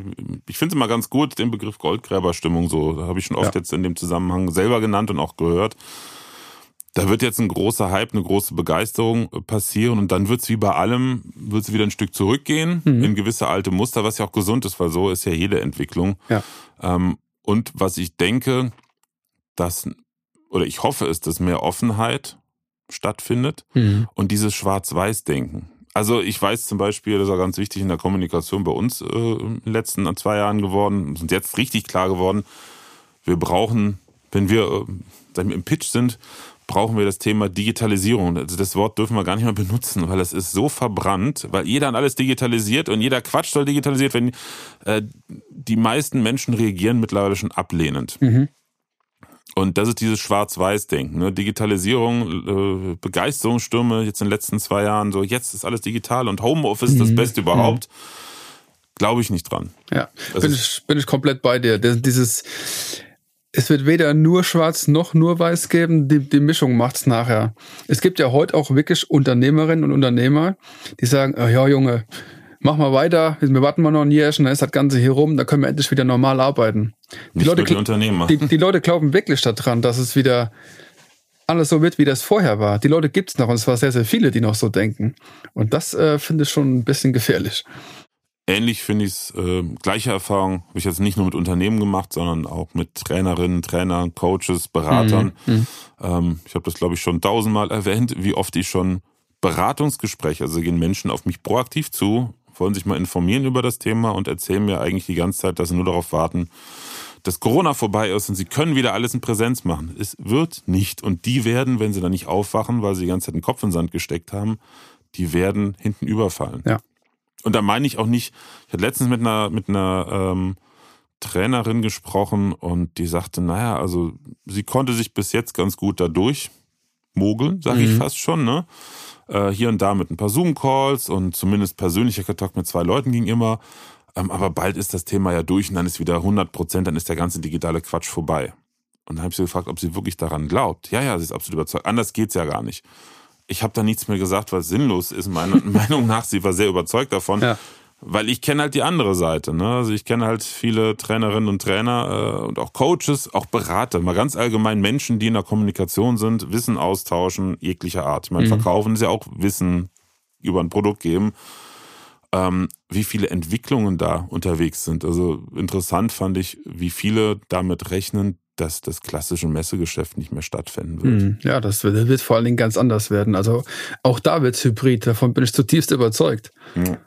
ich finde es immer ganz gut, den Begriff Goldgräberstimmung so. Habe ich schon oft ja. jetzt in dem Zusammenhang selber genannt und auch gehört da wird jetzt ein großer Hype, eine große Begeisterung äh, passieren und dann wird es wie bei allem, wird es wieder ein Stück zurückgehen mhm. in gewisse alte Muster, was ja auch gesund ist, weil so ist ja jede Entwicklung. Ja. Ähm, und was ich denke, dass, oder ich hoffe, ist, dass mehr Offenheit stattfindet mhm. und dieses Schwarz-Weiß-Denken. Also ich weiß zum Beispiel, das ist auch ganz wichtig in der Kommunikation bei uns äh, in den letzten zwei Jahren geworden, sind jetzt richtig klar geworden, wir brauchen, wenn wir äh, im Pitch sind, brauchen wir das Thema Digitalisierung. Also das Wort dürfen wir gar nicht mehr benutzen, weil es ist so verbrannt, weil jeder an alles digitalisiert und jeder Quatsch soll digitalisiert werden. Äh, die meisten Menschen reagieren mittlerweile schon ablehnend. Mhm. Und das ist dieses Schwarz-Weiß-Denken. Ne? Digitalisierung, äh, Begeisterungsstürme jetzt in den letzten zwei Jahren, so jetzt ist alles digital und Homeoffice mhm. das Beste überhaupt. Mhm. Glaube ich nicht dran. Ja, bin ich, bin ich komplett bei dir. Dieses, es wird weder nur schwarz noch nur weiß geben. Die, die Mischung macht's nachher. Es gibt ja heute auch wirklich Unternehmerinnen und Unternehmer, die sagen, oh, ja Junge, mach mal weiter, wir warten mal noch ein Jährchen, dann ist das Ganze hier rum, dann können wir endlich wieder normal arbeiten. Die Leute, die, Unternehmer. Die, die Leute glauben wirklich daran, dass es wieder alles so wird, wie das vorher war. Die Leute gibt's noch und es war sehr, sehr viele, die noch so denken. Und das äh, finde ich schon ein bisschen gefährlich. Ähnlich finde ich es, äh, gleiche Erfahrung habe ich jetzt nicht nur mit Unternehmen gemacht, sondern auch mit Trainerinnen, Trainern, Coaches, Beratern. Mhm. mhm. Ähm, ich habe das, glaube ich, schon tausendmal erwähnt, wie oft ich schon Beratungsgespräche, also gehen Menschen auf mich proaktiv zu, wollen sich mal informieren über das Thema und erzählen mir eigentlich die ganze Zeit, dass sie nur darauf warten, dass Corona vorbei ist und sie können wieder alles in Präsenz machen. Es wird nicht. Und die werden, wenn sie da nicht aufwachen, weil sie die ganze Zeit den Kopf in den Sand gesteckt haben, die werden hinten überfallen. Ja. Und da meine ich auch nicht, ich hatte letztens mit einer, mit einer ähm, Trainerin gesprochen und die sagte, naja, also sie konnte sich bis jetzt ganz gut dadurch mogeln, sage mhm. ich fast schon, ne? Äh, hier und da mit ein paar Zoom-Calls und zumindest persönlicher Kontakt mit zwei Leuten ging immer. Ähm, aber bald ist das Thema ja durch und dann ist wieder 100 Prozent, dann ist der ganze digitale Quatsch vorbei. Und dann habe ich sie gefragt, ob sie wirklich daran glaubt. Ja, ja, sie ist absolut überzeugt. Anders geht's ja gar nicht ich habe da nichts mehr gesagt, was sinnlos ist, meiner Meinung nach. Sie war sehr überzeugt davon. Ja. Weil ich kenne halt die andere Seite. Ne? Also ich kenne halt viele Trainerinnen und Trainer äh, und auch Coaches, auch Berater, mal ganz allgemein Menschen, die in der Kommunikation sind, Wissen austauschen, jeglicher Art. Ich meine, mhm. verkaufen ist ja auch Wissen über ein Produkt geben. Ähm, wie viele Entwicklungen da unterwegs sind. Also interessant fand ich, wie viele damit rechnen, dass das klassische Messegeschäft nicht mehr stattfinden wird. Hm, ja, das wird, wird vor allen Dingen ganz anders werden. Also auch da wird es hybrid, davon bin ich zutiefst überzeugt. Ja.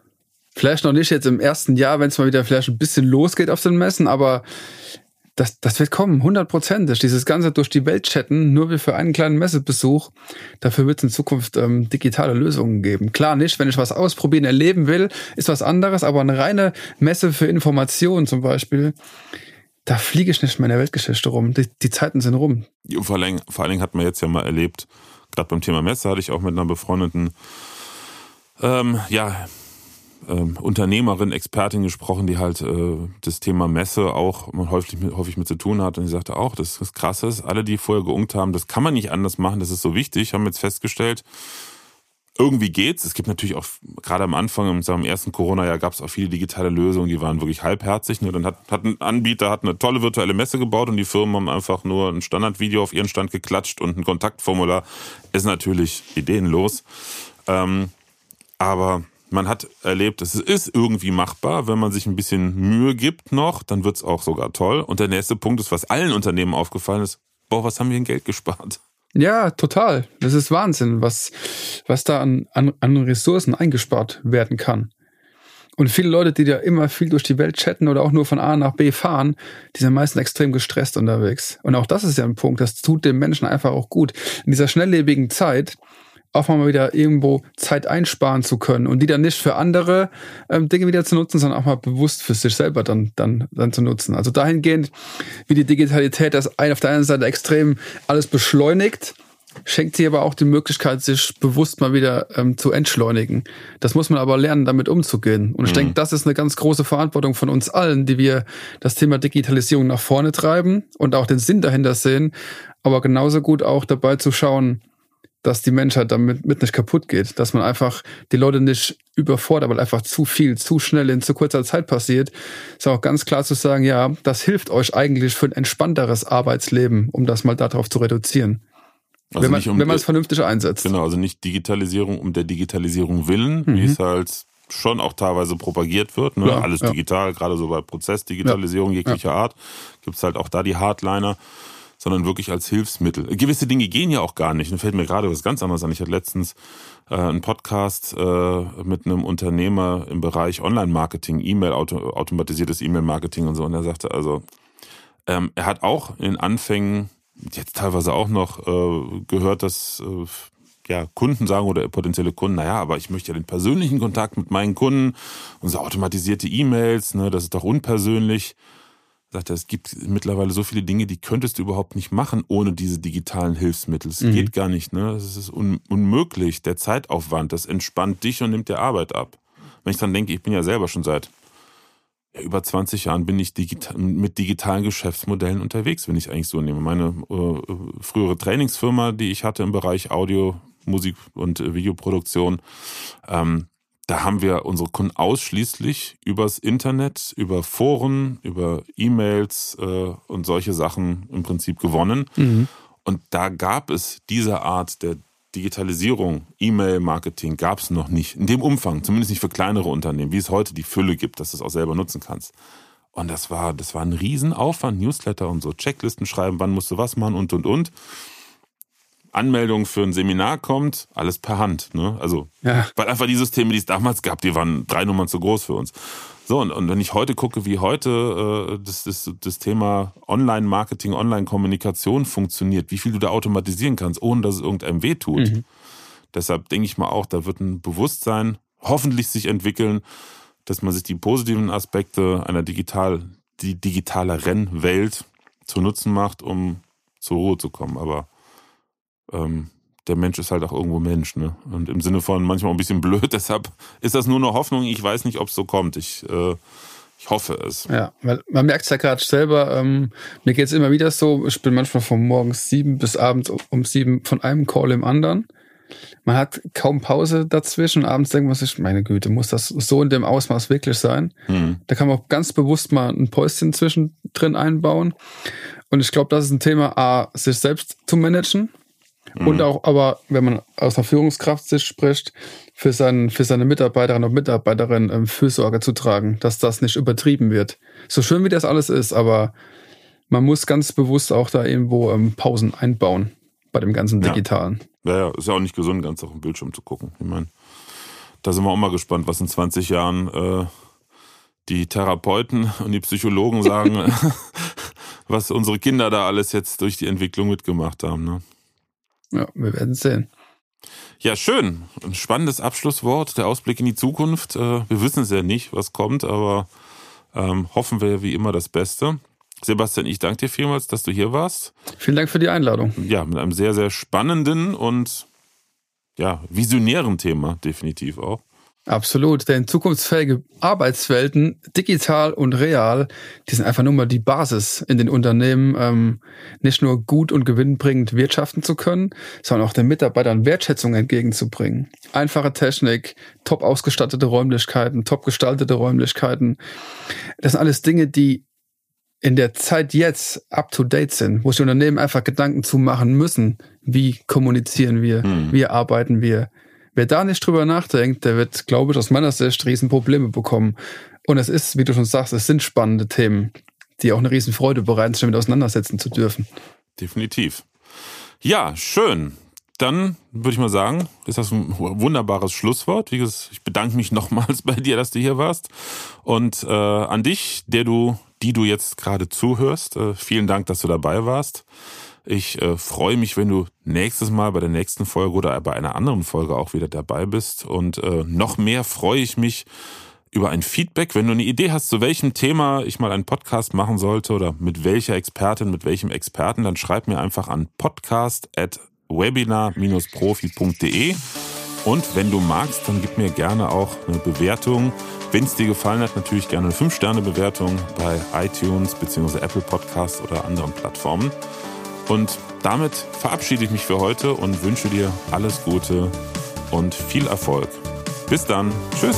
Vielleicht noch nicht jetzt im ersten Jahr, wenn es mal wieder vielleicht ein bisschen losgeht auf den Messen, aber das, das wird kommen, hundertprozentig. Dieses ganze durch die Welt chatten, nur wie für einen kleinen Messebesuch, dafür wird es in Zukunft ähm, digitale Lösungen geben. Klar nicht, wenn ich was ausprobieren, erleben will, ist was anderes, aber eine reine Messe für Informationen zum Beispiel, da fliege ich nicht mehr in der Weltgeschichte rum. Die, die Zeiten sind rum. Vor allen, vor allen Dingen hat man jetzt ja mal erlebt, gerade beim Thema Messe hatte ich auch mit einer befreundeten ähm, ja, ähm, Unternehmerin, Expertin gesprochen, die halt äh, das Thema Messe auch häufig, häufig mit zu tun hat. Und die sagte auch, das ist krass alle, die vorher geungt haben, das kann man nicht anders machen, das ist so wichtig, haben jetzt festgestellt, irgendwie geht's. Es gibt natürlich auch, gerade am Anfang, im, ersten Corona-Jahr gab es auch viele digitale Lösungen, die waren wirklich halbherzig. Nur dann hat, hat ein Anbieter hat eine tolle virtuelle Messe gebaut und die Firmen haben einfach nur ein Standardvideo auf ihren Stand geklatscht und ein Kontaktformular. Ist natürlich ideenlos. Ähm, aber man hat erlebt, es ist irgendwie machbar. Wenn man sich ein bisschen Mühe gibt noch, dann wird's auch sogar toll. Und der nächste Punkt ist, was allen Unternehmen aufgefallen ist, boah, was haben wir in Geld gespart? Ja, total. Das ist Wahnsinn, was, was da an, an, an Ressourcen eingespart werden kann. Und viele Leute, die da immer viel durch die Welt chatten oder auch nur von A nach B fahren, die sind meistens extrem gestresst unterwegs. Und auch das ist ja ein Punkt, das tut dem Menschen einfach auch gut. In dieser schnelllebigen Zeit auch mal wieder irgendwo Zeit einsparen zu können und die dann nicht für andere ähm, Dinge wieder zu nutzen, sondern auch mal bewusst für sich selber dann, dann, dann zu nutzen. Also dahingehend, wie die Digitalität das ein, auf der einen Seite extrem alles beschleunigt, schenkt sie aber auch die Möglichkeit, sich bewusst mal wieder ähm, zu entschleunigen. Das muss man aber lernen, damit umzugehen. Und ich mhm. denke, das ist eine ganz große Verantwortung von uns allen, die wir das Thema Digitalisierung nach vorne treiben und auch den Sinn dahinter sehen, aber genauso gut auch dabei zu schauen, dass die Menschheit damit mit nicht kaputt geht, dass man einfach die Leute nicht überfordert, weil einfach zu viel, zu schnell in zu kurzer Zeit passiert. Ist auch ganz klar zu sagen, ja, das hilft euch eigentlich für ein entspannteres Arbeitsleben, um das mal darauf zu reduzieren. Also wenn man, um, wenn man es vernünftig einsetzt. Genau, also nicht Digitalisierung um der Digitalisierung willen, mhm. wie es halt schon auch teilweise propagiert wird. Ne? Ja, Alles ja. digital, gerade so bei Prozessdigitalisierung ja. jeglicher Art, gibt's halt auch da die Hardliner, sondern wirklich als Hilfsmittel. Gewisse Dinge gehen ja auch gar nicht. Da fällt mir gerade was ganz anderes an. Ich hatte letztens äh, einen Podcast äh, mit einem Unternehmer im Bereich Online-Marketing, E-Mail, auto, automatisiertes E-Mail-Marketing und so. Und er sagte also, ähm, er hat auch in Anfängen jetzt teilweise auch noch äh, gehört, dass äh, ja, Kunden sagen oder potenzielle Kunden, naja, aber ich möchte ja den persönlichen Kontakt mit meinen Kunden und so automatisierte E-Mails, ne, das ist doch unpersönlich. Sagt er, es gibt mittlerweile so viele Dinge, die könntest du überhaupt nicht machen ohne diese digitalen Hilfsmittel. Es mhm. geht gar nicht, ne? Das ist un unmöglich. Der Zeitaufwand, das entspannt dich und nimmt dir Arbeit ab. Wenn ich dran denke, ich bin ja selber schon seit ja, über 20 Jahren bin ich digital, mit digitalen Geschäftsmodellen unterwegs, wenn ich eigentlich so nehme. Meine äh, frühere Trainingsfirma, die ich hatte im Bereich Audio, Musik und äh, Videoproduktion, ähm, da haben wir unsere Kunden ausschließlich übers Internet, über Foren, über E-Mails äh, und solche Sachen im Prinzip gewonnen. Mhm. Und da gab es diese Art der Digitalisierung, E-Mail-Marketing gab es noch nicht. In dem Umfang, zumindest nicht für kleinere Unternehmen, wie es heute die Fülle gibt, dass du es auch selber nutzen kannst. Und das war, das war ein Riesenaufwand, Newsletter und so, Checklisten schreiben, wann musst du was machen und und und. Anmeldung für ein Seminar kommt, alles per Hand. Ne? Also, ja. weil einfach die Systeme, die es damals gab, die waren drei Nummern zu groß für uns. So, und, und wenn ich heute gucke, wie heute äh, das, das, das Thema Online-Marketing, Online-Kommunikation funktioniert, wie viel du da automatisieren kannst, ohne dass es irgendeinem wehtut. Mhm. Deshalb denke ich mal auch, da wird ein Bewusstsein hoffentlich sich entwickeln, dass man sich die positiven Aspekte einer digital, die digitaleren Welt zu Nutzen macht, um zur Ruhe zu kommen. Aber ähm, der Mensch ist halt auch irgendwo Mensch, ne? Und im Sinne von manchmal ein bisschen blöd, deshalb ist das nur eine Hoffnung. Ich weiß nicht, ob es so kommt. Ich, äh, ich hoffe es. Ja, weil man merkt es ja gerade selber, ähm, mir geht es immer wieder so, ich bin manchmal von morgens sieben bis abends um sieben von einem Call im anderen. Man hat kaum Pause dazwischen. Abends denkt man sich, meine Güte, muss das so in dem Ausmaß wirklich sein? Mhm. Da kann man auch ganz bewusst mal ein Päuschen zwischendrin einbauen. Und ich glaube, das ist ein Thema, A, sich selbst zu managen und mhm. auch, aber wenn man aus der Führungskraft sich spricht, für, seinen, für seine Mitarbeiterinnen und Mitarbeiterinnen ähm, Fürsorge zu tragen, dass das nicht übertrieben wird. So schön wie das alles ist, aber man muss ganz bewusst auch da irgendwo ähm, Pausen einbauen bei dem ganzen Digitalen. Ja. ja, ja, ist ja auch nicht gesund, ganz auf dem Bildschirm zu gucken. Ich meine, da sind wir auch mal gespannt, was in 20 Jahren äh, die Therapeuten und die Psychologen sagen, was unsere Kinder da alles jetzt durch die Entwicklung mitgemacht haben. Ne? Ja, wir werden sehen. Ja, schön. Ein spannendes Abschlusswort, der Ausblick in die Zukunft. Äh, wir wissen es ja nicht, was kommt, aber ähm, hoffen wir wie immer das Beste. Sebastian, ich danke dir vielmals, dass du hier warst. Vielen Dank für die Einladung. Ja, mit einem sehr, sehr spannenden und ja, visionären Thema, definitiv auch. Absolut, denn zukunftsfähige Arbeitswelten, digital und real, die sind einfach nur mal die Basis in den Unternehmen, ähm, nicht nur gut und gewinnbringend wirtschaften zu können, sondern auch den Mitarbeitern Wertschätzung entgegenzubringen. Einfache Technik, top ausgestattete Räumlichkeiten, top gestaltete Räumlichkeiten. Das sind alles Dinge, die in der Zeit jetzt up to date sind, wo sich Unternehmen einfach Gedanken zu machen müssen, wie kommunizieren wir, hm. wie arbeiten wir, wer da nicht drüber nachdenkt, der wird, glaube ich, aus meiner Sicht Riesenprobleme bekommen. Und es ist, wie du schon sagst, es sind spannende Themen, die auch eine Riesenfreude bereiten, sich damit auseinandersetzen zu dürfen. Definitiv. Ja, schön. Dann würde ich mal sagen, ist das ein wunderbares Schlusswort. Wie gesagt, ich bedanke mich nochmals bei dir, dass du hier warst. Und äh, an dich, der du, die du jetzt gerade zuhörst, äh, vielen Dank, dass du dabei warst. Ich äh, freue mich, wenn du nächstes Mal bei der nächsten Folge oder bei einer anderen Folge auch wieder dabei bist. Und äh, noch mehr freue ich mich über ein Feedback. Wenn du eine Idee hast, zu welchem Thema ich mal einen Podcast machen sollte oder mit welcher Expertin, mit welchem Experten, dann schreib mir einfach an podcast@ webinar-profi.de. Und wenn du magst, dann gib mir gerne auch eine Bewertung. Wenn es dir gefallen hat, natürlich gerne eine 5-Sterne-Bewertung bei iTunes bzw. Apple Podcasts oder anderen Plattformen. Und damit verabschiede ich mich für heute und wünsche dir alles Gute und viel Erfolg. Bis dann. Tschüss.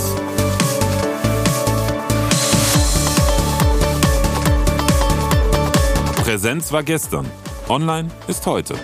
Präsenz war gestern. Online ist heute.